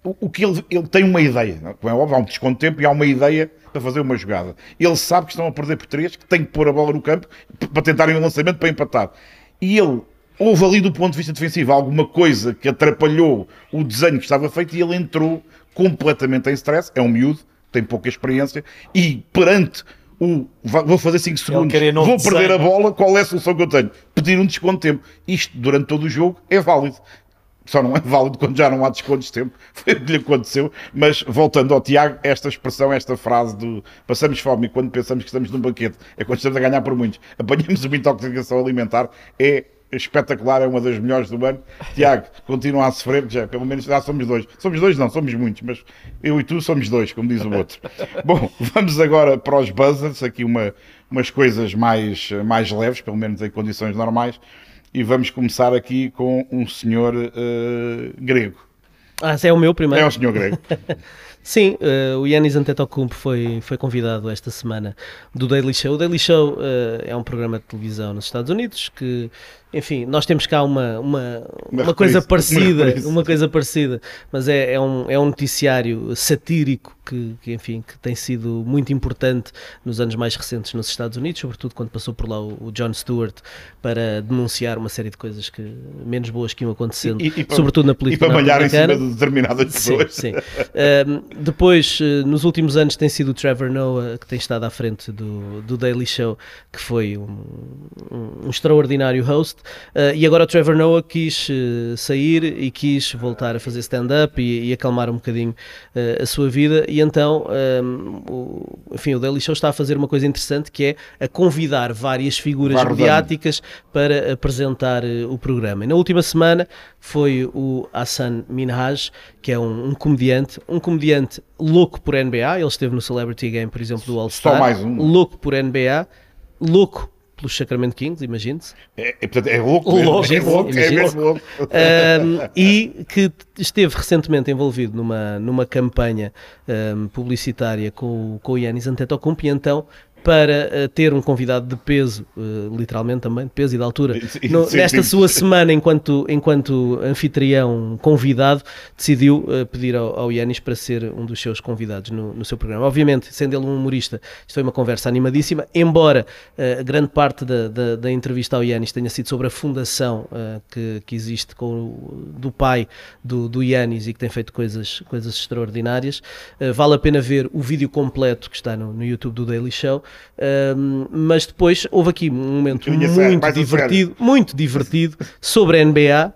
o, o, que ele, ele tem uma ideia, não? é óbvio, há um desconto de tempo e há uma ideia para fazer uma jogada. Ele sabe que estão a perder por três, que tem que pôr a bola no campo para tentarem um lançamento para empatar. E ele houve ali do ponto de vista defensivo alguma coisa que atrapalhou o desenho que estava feito e ele entrou completamente em stress. É um miúdo, tem pouca experiência, e perante o vou fazer 5 segundos, vou perder a bola, qual é a solução que eu tenho? Pedir um desconto de tempo. Isto durante todo o jogo é válido. Só não é válido quando já não há descontos de tempo. Foi o que lhe aconteceu. Mas voltando ao Tiago, esta expressão, esta frase do passamos fome quando pensamos que estamos num banquete, é quando estamos a ganhar por muitos, apanhamos uma intoxicação alimentar, é espetacular, é uma das melhores do ano. Tiago, continua a sofrer, já, pelo menos já somos dois. Somos dois, não, somos muitos, mas eu e tu somos dois, como diz o outro. Bom, vamos agora para os buzzers, aqui uma, umas coisas mais, mais leves, pelo menos em condições normais, e vamos começar aqui com um senhor uh, grego. Ah, esse é o meu primeiro. É o senhor grego. Sim, uh, o Yannis Antetokounmpo foi, foi convidado esta semana do Daily Show. O Daily Show uh, é um programa de televisão nos Estados Unidos que enfim, nós temos cá uma, uma, uma, uma coisa parecida, uma, uma, coisa parecida, mas é, é, um, é um noticiário satírico que, que, enfim, que tem sido muito importante nos anos mais recentes nos Estados Unidos, sobretudo quando passou por lá o, o John Stewart para denunciar uma série de coisas que, menos boas que iam acontecendo, e, e, e sobretudo para, na política E para malhar em cima de determinadas pessoas. Sim, sim. um, depois, eh, nos últimos anos, tem sido o Trevor Noah que tem estado à frente do, do Daily Show, que foi um, um, um extraordinário host, Uh, e agora o Trevor Noah quis uh, sair e quis voltar a fazer stand-up e, e, acalmar um bocadinho uh, a sua vida. E então, um, ehm, o, enfim, o Daily Show está a fazer uma coisa interessante que é a convidar várias figuras mediáticas para apresentar o programa. E na última semana foi o Hassan Minhaj, que é um, um, comediante, um comediante louco por NBA. Ele esteve no Celebrity Game, por exemplo, do All-Star. Só mais um. Louco por NBA, louco pelos Sacramento Kings, imagine-se. É, é, portanto, é louco, louco, é louco, é mesmo louco. Um, e que esteve recentemente envolvido numa, numa campanha um, publicitária com, com o Yannis Antetokounmpo e então para uh, ter um convidado de peso, uh, literalmente também, de peso e de altura, no, nesta sua semana, enquanto, enquanto anfitrião convidado, decidiu uh, pedir ao, ao Yanis para ser um dos seus convidados no, no, seu programa. Obviamente, sendo ele um humorista, isto foi uma conversa animadíssima, embora grande parte da, da, da, entrevista ao Yanis tenha sido sobre a fundação que, que existe com, do pai do, do Yanis e que tem feito coisas, coisas extraordinárias. vale a pena ver o vídeo completo que está no, no YouTube do Daily Show mas depois houve aqui um momento muito divertido, muito divertido sobre a NBA.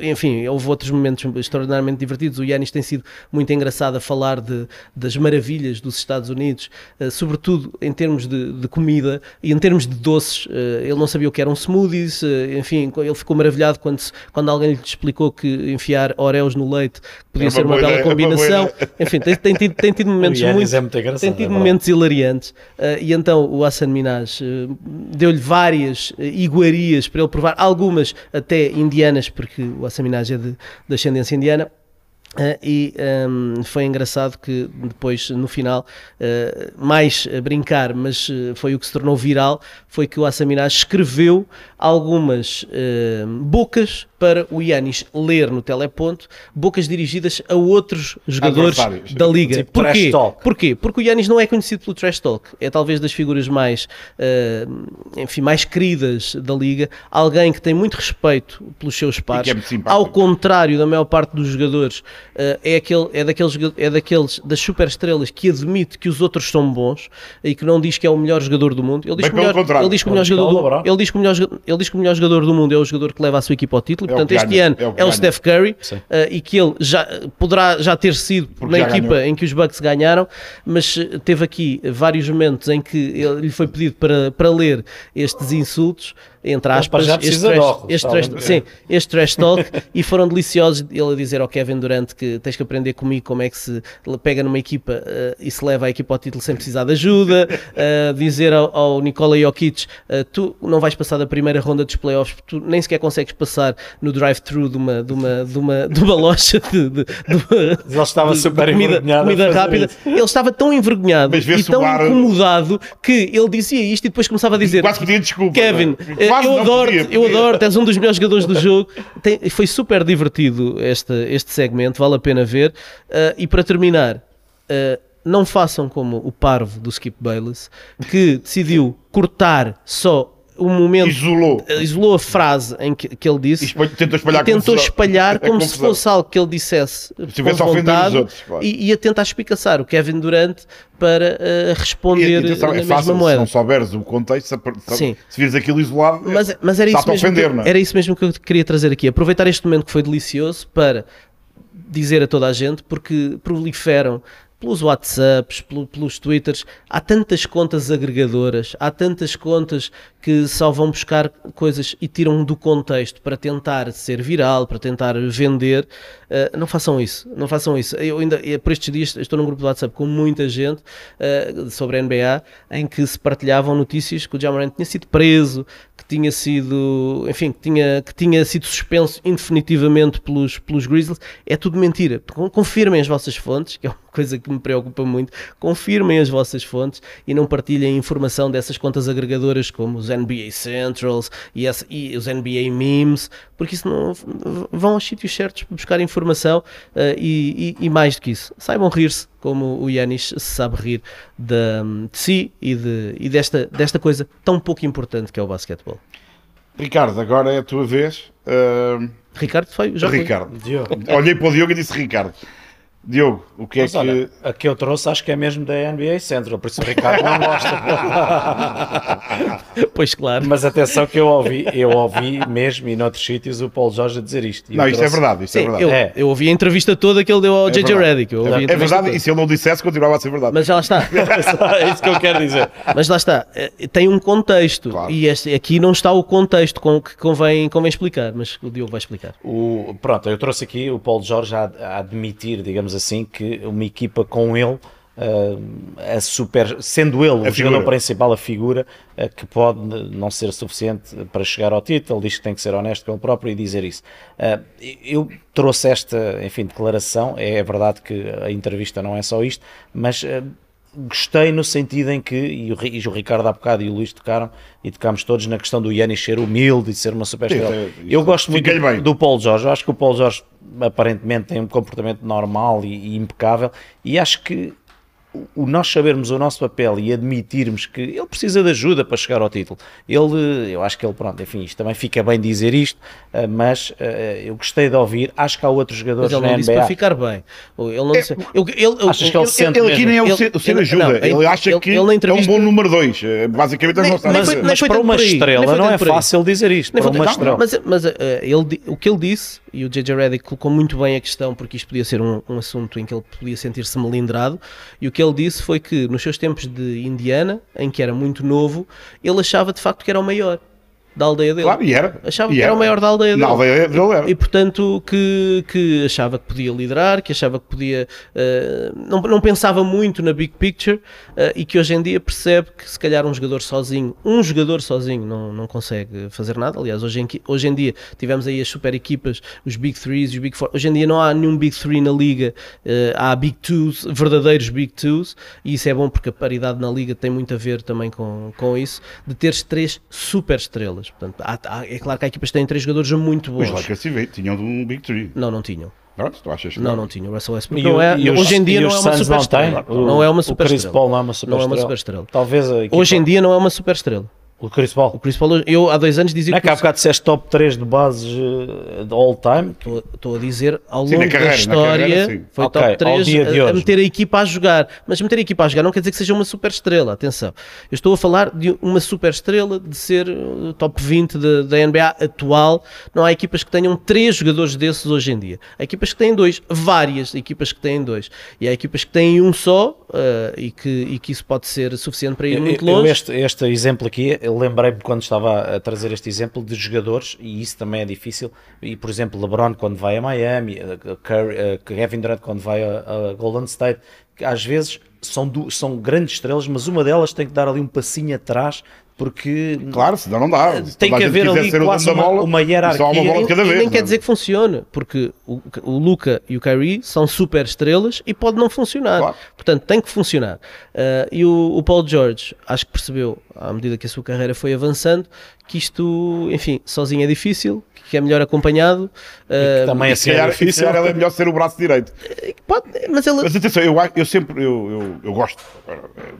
Enfim, houve outros momentos extraordinariamente divertidos. O Yanis tem sido muito engraçado a falar de, das maravilhas dos Estados Unidos, uh, sobretudo em termos de, de, comida e em termos de doces. Uh, ele não sabia o que eram smoothies, uh, enfim, ele ficou maravilhado quando, quando alguém lhe explicou que enfiar Oreos no leite podia é ser uma, bela é combinação. É enfim, tem, tem, tido, tem tido momentos muito, é muito tem tido momentos hilariantes. e então o Hassan Minaj uh, deu-lhe várias uh, iguarias para ele provar, algumas até indianas, porque o Hassan Minaj é de, de ascendência indiana. Uh, e um, ehm, foi engraçado que depois, no final, uh, mais a brincar, mas uh, foi o que se tornou viral, foi que o Assaminaj escreveu algumas bocas para o Yanis ler no teleponto bocas dirigidas a outros jogadores da liga. Tipo Porquê? Porquê? Porque o Yanis não é conhecido pelo trash talk. É talvez das figuras mais, uh, enfim, mais queridas da liga. Alguém que tem muito respeito pelos seus pares. É Ao contrário da maior parte dos jogadores, uh, é, aquele, é, daqueles, é daqueles das super estrelas que admite que os outros são bons e que não diz que é o melhor jogador do mundo. Ele diz, que, melhor, ele diz que o melhor jogador do, ele diz que o melhor, ele diz que o melhor jogador do mundo é o jogador que leva a sua equipa ao título. É Portanto, este ano é o, é o Steph Curry uh, e que ele já poderá já ter sido Porque na equipa ganhou. em que os Bucks ganharam, mas teve aqui vários momentos em que ele, lhe foi pedido para, para ler estes insultos entre aspas, já este, trash, óculos, este, trash, sim, este trash talk. E foram deliciosos ele a dizer ao Kevin Durant que tens que aprender comigo como é que se pega numa equipa uh, e se leva a equipa ao título sem precisar de ajuda, uh, dizer ao, ao Nikola Jokic uh, tu não vais passar da primeira ronda dos playoffs, tu nem sequer consegues passar no drive-thru de uma, de, uma, de, uma, de uma loja de, de, de ele estava de, super comida, comida rápida, isso. ele estava tão envergonhado e tão incomodado que ele dizia isto e depois começava a dizer desculpa Kevin, eu adoro, eu adoro, és um dos melhores jogadores do jogo. Tem, foi super divertido este, este segmento, vale a pena ver. Uh, e para terminar, uh, não façam como o parvo do Skip Bayless, que decidiu cortar só o momento isolou, isolou a frase em que, que ele disse e tentou espalhar, tentou espalhar como se fosse algo que ele dissesse se com vontade outros, e, e, a tentar explicar o Kevin Durant para uh, responder e, atenção, na é mesma fácil, moeda. Se não souberes o contexto, se, Sim. se vires aquilo isolado, mas, mas era, isso mesmo ofender, que, é? era isso mesmo que eu queria trazer aqui. Aproveitar este momento que foi delicioso para dizer a toda a gente, porque proliferam pelos WhatsApps, pelos Twitters, há tantas contas agregadoras, há tantas contas que só vão buscar coisas e tiram do contexto para tentar ser viral, para tentar vender. Uh, não façam isso, não façam isso. Eu ainda, por estes dias, estou num grupo de WhatsApp com muita gente uh, sobre a NBA em que se partilhavam notícias que o Jamarant tinha sido preso, que tinha sido, enfim, que tinha, que tinha sido suspenso indefinitivamente pelos, pelos Grizzlies. É tudo mentira. Confirmem as vossas fontes, que é uma coisa que me preocupa muito. Confirmem as vossas fontes e não partilhem informação dessas contas agregadoras como os NBA Centrals e, e os NBA Memes, porque isso não vão aos sítios certos para buscar informação uh, e, e, e, mais do que isso, saibam rir-se como o Yanis se sabe rir de, de si e, de, e desta, desta coisa tão pouco importante que é o basquetebol. Ricardo, agora é a tua vez. Uh... Ricardo foi? Já Ricardo. Foi. Olhei para o Diogo e disse Ricardo. Diogo, o que é Mas, é olha, que. A que eu trouxe acho que é mesmo da NBA Central, por isso o Ricardo não gosta. pois claro. Mas atenção que eu ouvi, eu ouvi mesmo e noutros sítios o Paulo Jorge a dizer isto. Não, isto é trouxe... é verdade, isto é Sim, é verdade. Eu, é. eu ouvi a entrevista toda que ele deu ao é JJ Redick. É, é verdade, e se ele não dissesse, continuava a ser verdade. Mas já lá está. é isso que eu quero dizer. Mas lá está, eh, tem um contexto claro. e este, aqui não está o contexto com, que convém, convém explicar, mas o Diogo vai explicar. O, pronto, eu trouxe aqui o Paulo Jorge a, a admitir, digamos assim, que uma equipa com ele Uh, a super, sendo ele a o figura. jogador principal, a figura, uh, que pode não ser suficiente para chegar ao título, diz que tem que ser honesto com ele próprio e dizer isso. Uh, eu trouxe esta, enfim, declaração, é, é, verdade que a entrevista não é só isto, mas gostei no sentido em que, e o, e o, Ricardo há bocado e o Luís tocaram, e tocámos todos na questão do Yannis ser humilde e ser uma super estrela. É, eu gosto muito do, do Paulo Jorge, eu acho que o Paulo Jorge aparentemente tem um comportamento normal e, e impecável, e acho que o nós sabermos o nosso papel e admitirmos que ele precisa de ajuda para chegar ao título. Ele, eu acho que ele, pronto, enfim, isto também fica bem dizer isto, eh, mas uh, eu gostei de ouvir. Acho que há outros jogadores mas ele não disse para ficar bem. Ele não disse. É, eu, ele, Achas que ele, ele, ele aqui nem é o ser, o ser ajuda. Não, ele acha que é um bom número 2. Eh, basicamente, nem, não está mas, mas, mas para uma estrela não é fácil dizer isto. Para uma estrela. Mas, mas uh, ele, o que ele disse, e o JJ Redick colocou muito bem a questão, porque isto podia ser um, um assunto em que ele podia sentir-se melindrado, e o que ele disse foi que nos seus tempos de Indiana, em que era muito novo, ele achava de facto que era o maior da aldeia dele. Claro, e era. Achava e que era. o maior da aldeia dele. Na aldeia dele era. E portanto que, que achava que podia liderar, que achava que podia. Uh, não, não pensava muito na big picture uh, e que hoje em dia percebe que se calhar um jogador sozinho, um jogador sozinho não, não consegue fazer nada. Aliás, hoje em, hoje em dia tivemos aí as super equipas, os Big Threes e os Big Four. Hoje em dia não há nenhum Big Three na liga, uh, há Big Twos, verdadeiros Big Twos, e isso é bom porque a paridade na liga tem muito a ver também com, com isso, de teres três super estrelas estrelas. Portanto, há, há, é claro que há equipas que têm três jogadores muito bons. Os Lakers tinham um Big Three. Não, não tinham. Pronto, tu achas não, não tinha. O Russell Westbrook não é, e hoje em dia não é uma super estrela. Não é uma super estrela. O Chris Paul não é uma super estrela. Não é uma super estrela. Talvez Hoje em dia não é uma super estrela. O Chris Paul. O Chris Paul, eu há dois anos dizia não é que. Não é que há bocado disseste top 3 de bases uh, de all time? Estou a dizer, ao longo sim, carreira, da história, carreira, foi okay, top 3 a, a, meter a equipa a jogar. Mas meter a equipa a jogar não quer dizer que seja uma super estrela, atenção. Eu estou a falar de uma super estrela, de ser uh, top 20 da NBA atual. Não há equipas que tenham 3 jogadores desses hoje em dia. Há equipas que têm dois, várias equipas que têm dois. E há equipas que têm um só uh, e, que, e que isso pode ser suficiente para ir muito longe. Eu este, este exemplo aqui eu lembrei-me quando estava a trazer este exemplo de jogadores, e isso também é difícil, e por exemplo, LeBron quando vai a Miami, Curry, Kevin Durant quando vai a, a Golden State, às vezes são, são grandes estrelas, mas uma delas tem que dar ali um passinho atrás porque claro, senão não dá. Tem que haver ali quase uma, bola, uma hierarquia. Uma bola de cada vez, nem quer é? dizer que funcione, porque o, o Luca e o Kyrie são super estrelas e pode não funcionar. Claro. Portanto, tem que funcionar. Uh, e o, o Paul George, acho que percebeu, à medida que a sua carreira foi avançando, que isto, enfim, sozinho é difícil, que é melhor acompanhado. Uh, também é calhar, difícil. é melhor ser o braço direito. Pode, mas, ele... mas atenção, eu, eu sempre eu, eu, eu gosto,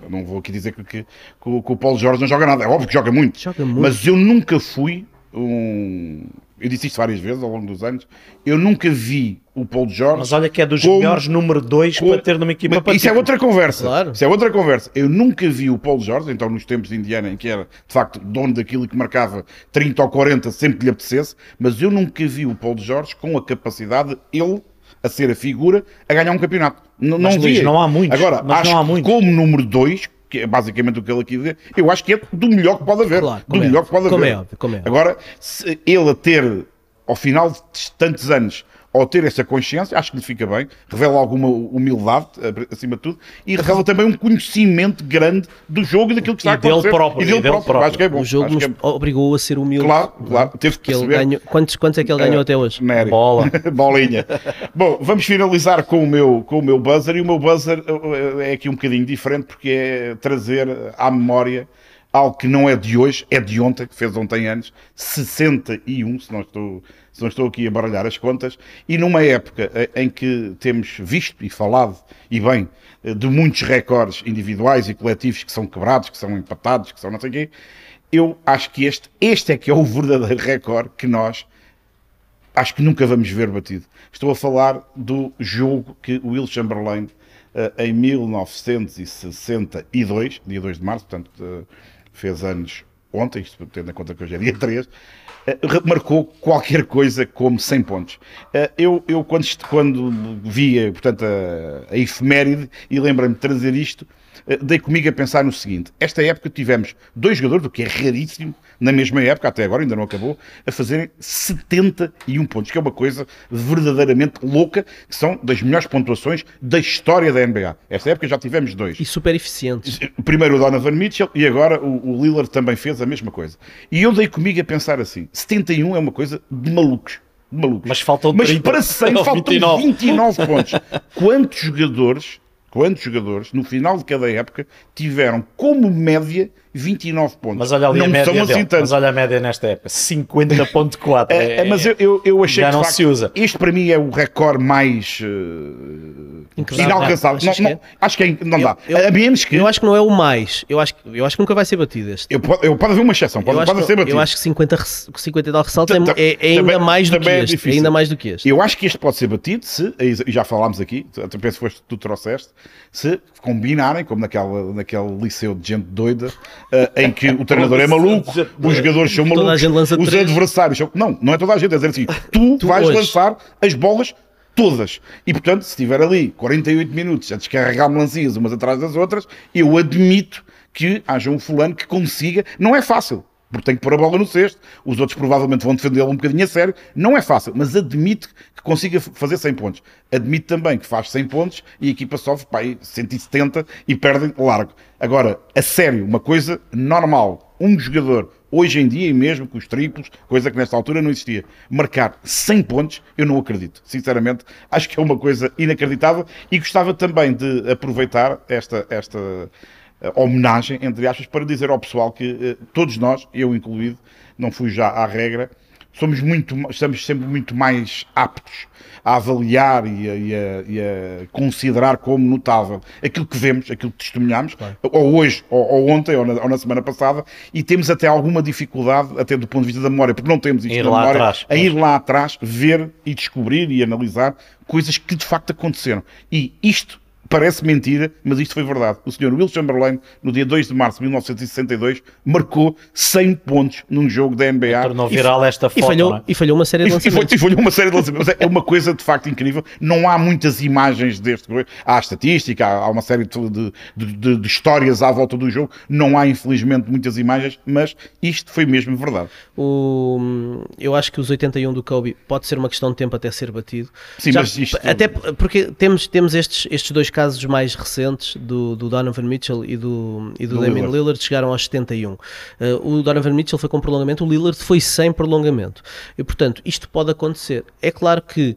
não vou aqui dizer que, que, que, o, que o Paulo Jorge não joga nada, é óbvio que joga muito, joga muito. mas eu nunca fui um. Eu disse isto várias vezes ao longo dos anos. Eu nunca vi o Paulo Jorge. Mas olha que é dos como, melhores número 2 para ter numa equipa para Isso é outra conversa. Claro. Isso é outra conversa. Eu nunca vi o Paulo Jorge, então nos tempos de Indiana, em que era de facto dono daquilo que marcava 30 ou 40 sempre que lhe apetecesse, mas eu nunca vi o Paulo Jorge com a capacidade, ele a ser a figura, a ganhar um campeonato. N não vi. Não há muitos. Agora, acho não há muitos. como número 2, que é basicamente o que ele aqui diz, eu acho que é do melhor que pode haver. Claro, do é melhor que pode como haver. É óbvio, como é Agora, ele a ter, ao final de tantos anos, ao ter essa consciência, acho que lhe fica bem, revela alguma humildade, eh, acima de tudo, e revela também um conhecimento grande do jogo e daquilo que está e a acontecer. Próprio, e dele, dele próprio. próprio. Acho que é bom. O jogo nos é... obrigou a ser humilde. Claro, claro. Teve que ele ganhou, quantos, quantos é que ele ganhou é, até hoje? Nery. Bola. Bolinha. bom, vamos finalizar com o, meu, com o meu buzzer, e o meu buzzer eh, é aqui um bocadinho diferente, porque é trazer à memória algo que não é de hoje, é de ontem, que fez ontem anos, 61, se não estou se não estou aqui a baralhar as contas, e numa época eh, em que temos visto e falado, e bem, eh, de muitos recordes individuais e coletivos que são quebrados, que são empatados, que são não sei o quê, eu acho que este, este é que é o verdadeiro recorde que nós acho que nunca vamos ver batido. Estou a falar do jogo que o Will Chamberlain, eh, em 1962, dia 2 de março, portanto, fez anos ontem, isto tendo em conta que hoje é dia 3, eh, marcou qualquer coisa como 100 pontos. Eh, eu, eu quando, quando portanto, a, a efeméride e lembrei-me de trazer isto, eh, dei comigo a pensar no seguinte: esta época tivemos dois jogadores, o que é raríssimo, na mesma época, até agora, ainda não acabou, a fazerem 71 pontos, que é uma coisa verdadeiramente louca, que são das melhores pontuações da história da NBA. Esta época já tivemos dois. E super eficientes. Primeiro o Donovan Mitchell e agora o, o Lillard também fez a mesma coisa. E eu dei comigo a pensar assim: 71 é uma coisa de malucos. De malucos. Mas faltam Mas para 100 faltam 29. 29 pontos. Quantos jogadores quantos jogadores, no final de cada época, tiveram como média 29 pontos. Mas olha ali não a média assim dele. Mas olha a média nesta época, 50.4. é, é, mas eu, eu, eu achei já que não facto, se usa. Este para mim é o recorde mais uh, inalcançável. Não, não, é? acho que é, não dá. Eu, a menos que. Eu acho que não é o mais. Eu acho, eu acho que nunca vai ser batido este. Eu, eu pode haver uma exceção, pode, pode ser batido. Eu acho que 50, 59 ressaltos é, é, é, ainda mais do que é este. É ainda mais do que este. Eu acho que este pode ser batido se, e já falámos aqui, até penso que foste tu trouxeste, se combinarem, como naquela, naquele liceu de gente doida, em que o treinador é maluco, os jogadores são malucos, os adversários são... Não, não é toda a gente, é dizer assim, tu, tu vais hoje. lançar as bolas todas. E portanto, se estiver ali 48 minutos a descarregar melancias umas atrás das outras, eu admito que haja um fulano que consiga, não é fácil, porque tem que pôr a bola no cesto, os outros provavelmente vão defendê-lo um bocadinho a sério, não é fácil, mas admite que consiga fazer 100 pontos. Admite também que faz 100 pontos e a equipa sofre pá, 170 e perdem largo. Agora, a sério, uma coisa normal, um jogador, hoje em dia, e mesmo com os triplos, coisa que nesta altura não existia, marcar 100 pontos, eu não acredito. Sinceramente, acho que é uma coisa inacreditável e gostava também de aproveitar esta, esta homenagem, entre aspas, para dizer ao pessoal que uh, todos nós, eu incluído, não fui já à regra, somos muito, estamos sempre muito mais aptos a avaliar e a, e, a, e a, considerar como notável aquilo que vemos, aquilo que testemunhamos, claro. ou hoje, ou, ou ontem, ou na, ou na, semana passada, e temos até alguma dificuldade, até do ponto de vista da memória, porque não temos isto na memória, atrás, a ir lá atrás, ver e descobrir e analisar coisas que de facto aconteceram. E isto Parece mentira, mas isto foi verdade. O senhor Will Chamberlain, no dia 2 de março de 1962, marcou 100 pontos num jogo da NBA. Tornou viral esta foto. E falhou, é? e falhou uma série de lançamentos. E, falhou uma série de lançamentos. é uma coisa de facto incrível. Não há muitas imagens deste. Há estatística, há uma série de, de, de, de, histórias à volta do jogo. Não há, infelizmente, muitas imagens, mas isto foi mesmo verdade. O, eu acho que os 81 do Kobe pode ser uma questão de tempo até ser batido. Sim, Já, mas isto... Até porque temos, temos estes, estes dois casos mais recentes do, do Donovan Mitchell e do, e do, do Damian Lillard. Lillard chegaram aos 71. Uh, o Donovan Mitchell foi com prolongamento, o Lillard foi sem prolongamento. E portanto, isto pode acontecer. É claro que.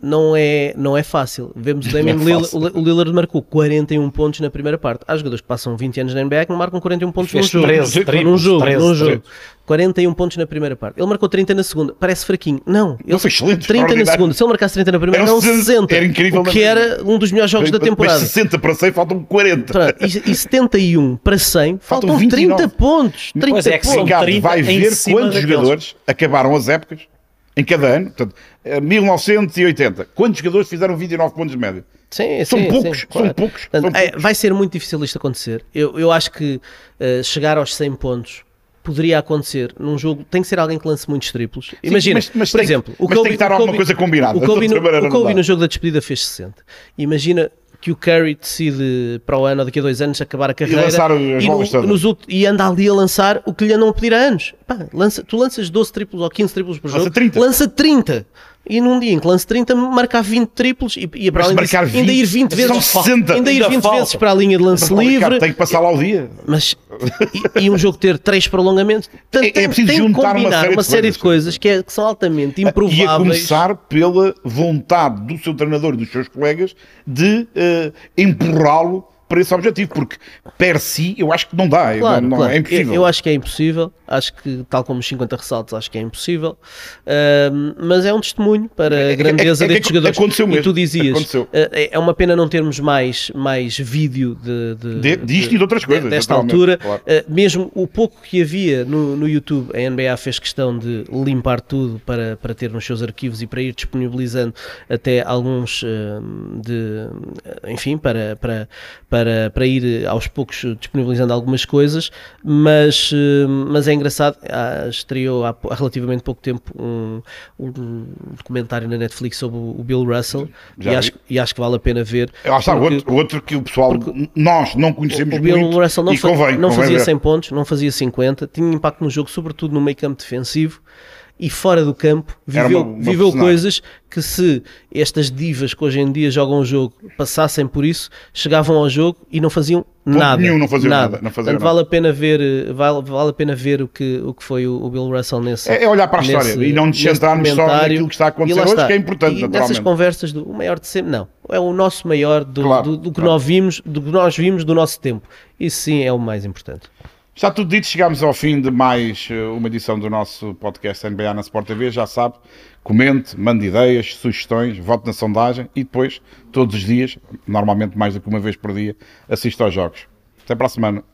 Não é, não é fácil. Vemos o Damian é Lillard, o Lillard marcou 41 pontos na primeira parte. Há jogadores que passam 20 anos na NBA que não marcam 41 pontos num jogo. 13, 13, num jogo, 13, num jogo. 41 pontos na primeira parte. Ele marcou 30 na segunda. Parece fraquinho. Não, ele foi excelente, 30 na segunda. Se ele marcasse 30 na primeira, não 60. Era incrível. O que era um dos melhores jogos da temporada. Mas 60 para 100 faltam 40. E, e 71 para 100 faltam, faltam 30 pontos. 30 pois é, que pontos. 30 vai ver quantos jogadores acabaram as épocas em cada ano, portanto, 1980, eh, quantos jogadores fizeram 29 pontos de média? Sim, são, sim, poucos, sim, são claro. poucos, portanto, são poucos. É, vai ser muito difícil isto acontecer. Eu, eu acho que uh, chegar aos 100 pontos poderia acontecer num jogo. Tem que ser alguém que lance muitos triplos. Imagina, mas, mas por tem, exemplo, o Kobe, tem que estar alguma coisa combinada. O Kobe, no, o Kobe no jogo da despedida fez 60. Imagina que o Curry decide para o ano ou daqui a dois anos acabar a carreira e, lançar e, no, nos, e anda ali a lançar o que lhe andam a pedir há anos. Pá, lança, tu lanças 12 triplos ou 15 triplos por jogo, lança 30. Lança 30 e num dia em que lance 30 marcar 20 triplos e, e para além disso, 20, ainda ir 20 vezes 60, ainda ir 20 vezes para a linha de lance livre. tem que passar lá o dia. Mas e, e um jogo ter 3 prolongamentos é, é preciso tem juntar combinar uma série, uma série de, coisas, de coisas que, é, que, são altamente improváveis e a começar pela vontade do seu treinador e dos seus colegas de uh, empurrá-lo para esse objetivo, porque per si eu acho que não dá, claro, não, claro. é impossível. Eu, eu, acho que é impossível, acho que tal como os 50 ressaltos, acho que é impossível, uh, mas é um testemunho para a é, é, grandeza é, é, destes jogadores. Aconteceu mesmo. E tu dizias, uh, é uma pena não termos mais, mais vídeo de, de, de, disto de, e de outras coisas. Desta altura, claro. uh, mesmo o pouco que havia no, no YouTube, a NBA fez questão de limpar tudo para, para ter nos seus arquivos e para ir disponibilizando até alguns de, enfim, para, para, para para, para ir aos poucos disponibilizando algumas coisas, mas, eh, mas é engraçado, estreou há, relativamente pouco tempo um, um, documentário na Netflix sobre o Bill Russell e acho, e acho, que vale a pena ver. Lá está, porque, outro, outro que o pessoal, nós não conhecemos o, Bill muito Russell não, fa convém, não convém fazia ver. 100 pontos, não fazia 50, tinha impacto no jogo, sobretudo no meio campo defensivo, e fora do campo viveu, uma, uma viveu coisas que se estas divas que hoje em dia jogam o jogo passassem por isso, chegavam ao jogo e não faziam Ponto nada. Nenhum, não faziam nada. nada. Não faziam Portanto, nada. vale a pena ver, vale, vale a pena ver o que, o que foi o, o Bill Russell nesse É, é olhar para a história e não nos centrarmos só naquilo que está a acontecer hoje, que é importante. E nessas conversas do o maior de sempre, não. É o nosso maior do, claro, do, do que claro. nós vimos, do que nós vimos do nosso tempo. Isso sim é o mais importante. Está tudo dito, chegamos ao fim de mais eh, uma edição do nosso podcast NBA na Sport TV. Já sabe, comente, mande ideias, sugestões, vote na sondagem e depois, todos os dias, normalmente mais do que uma vez por dia, assista aos jogos. Até para a semana.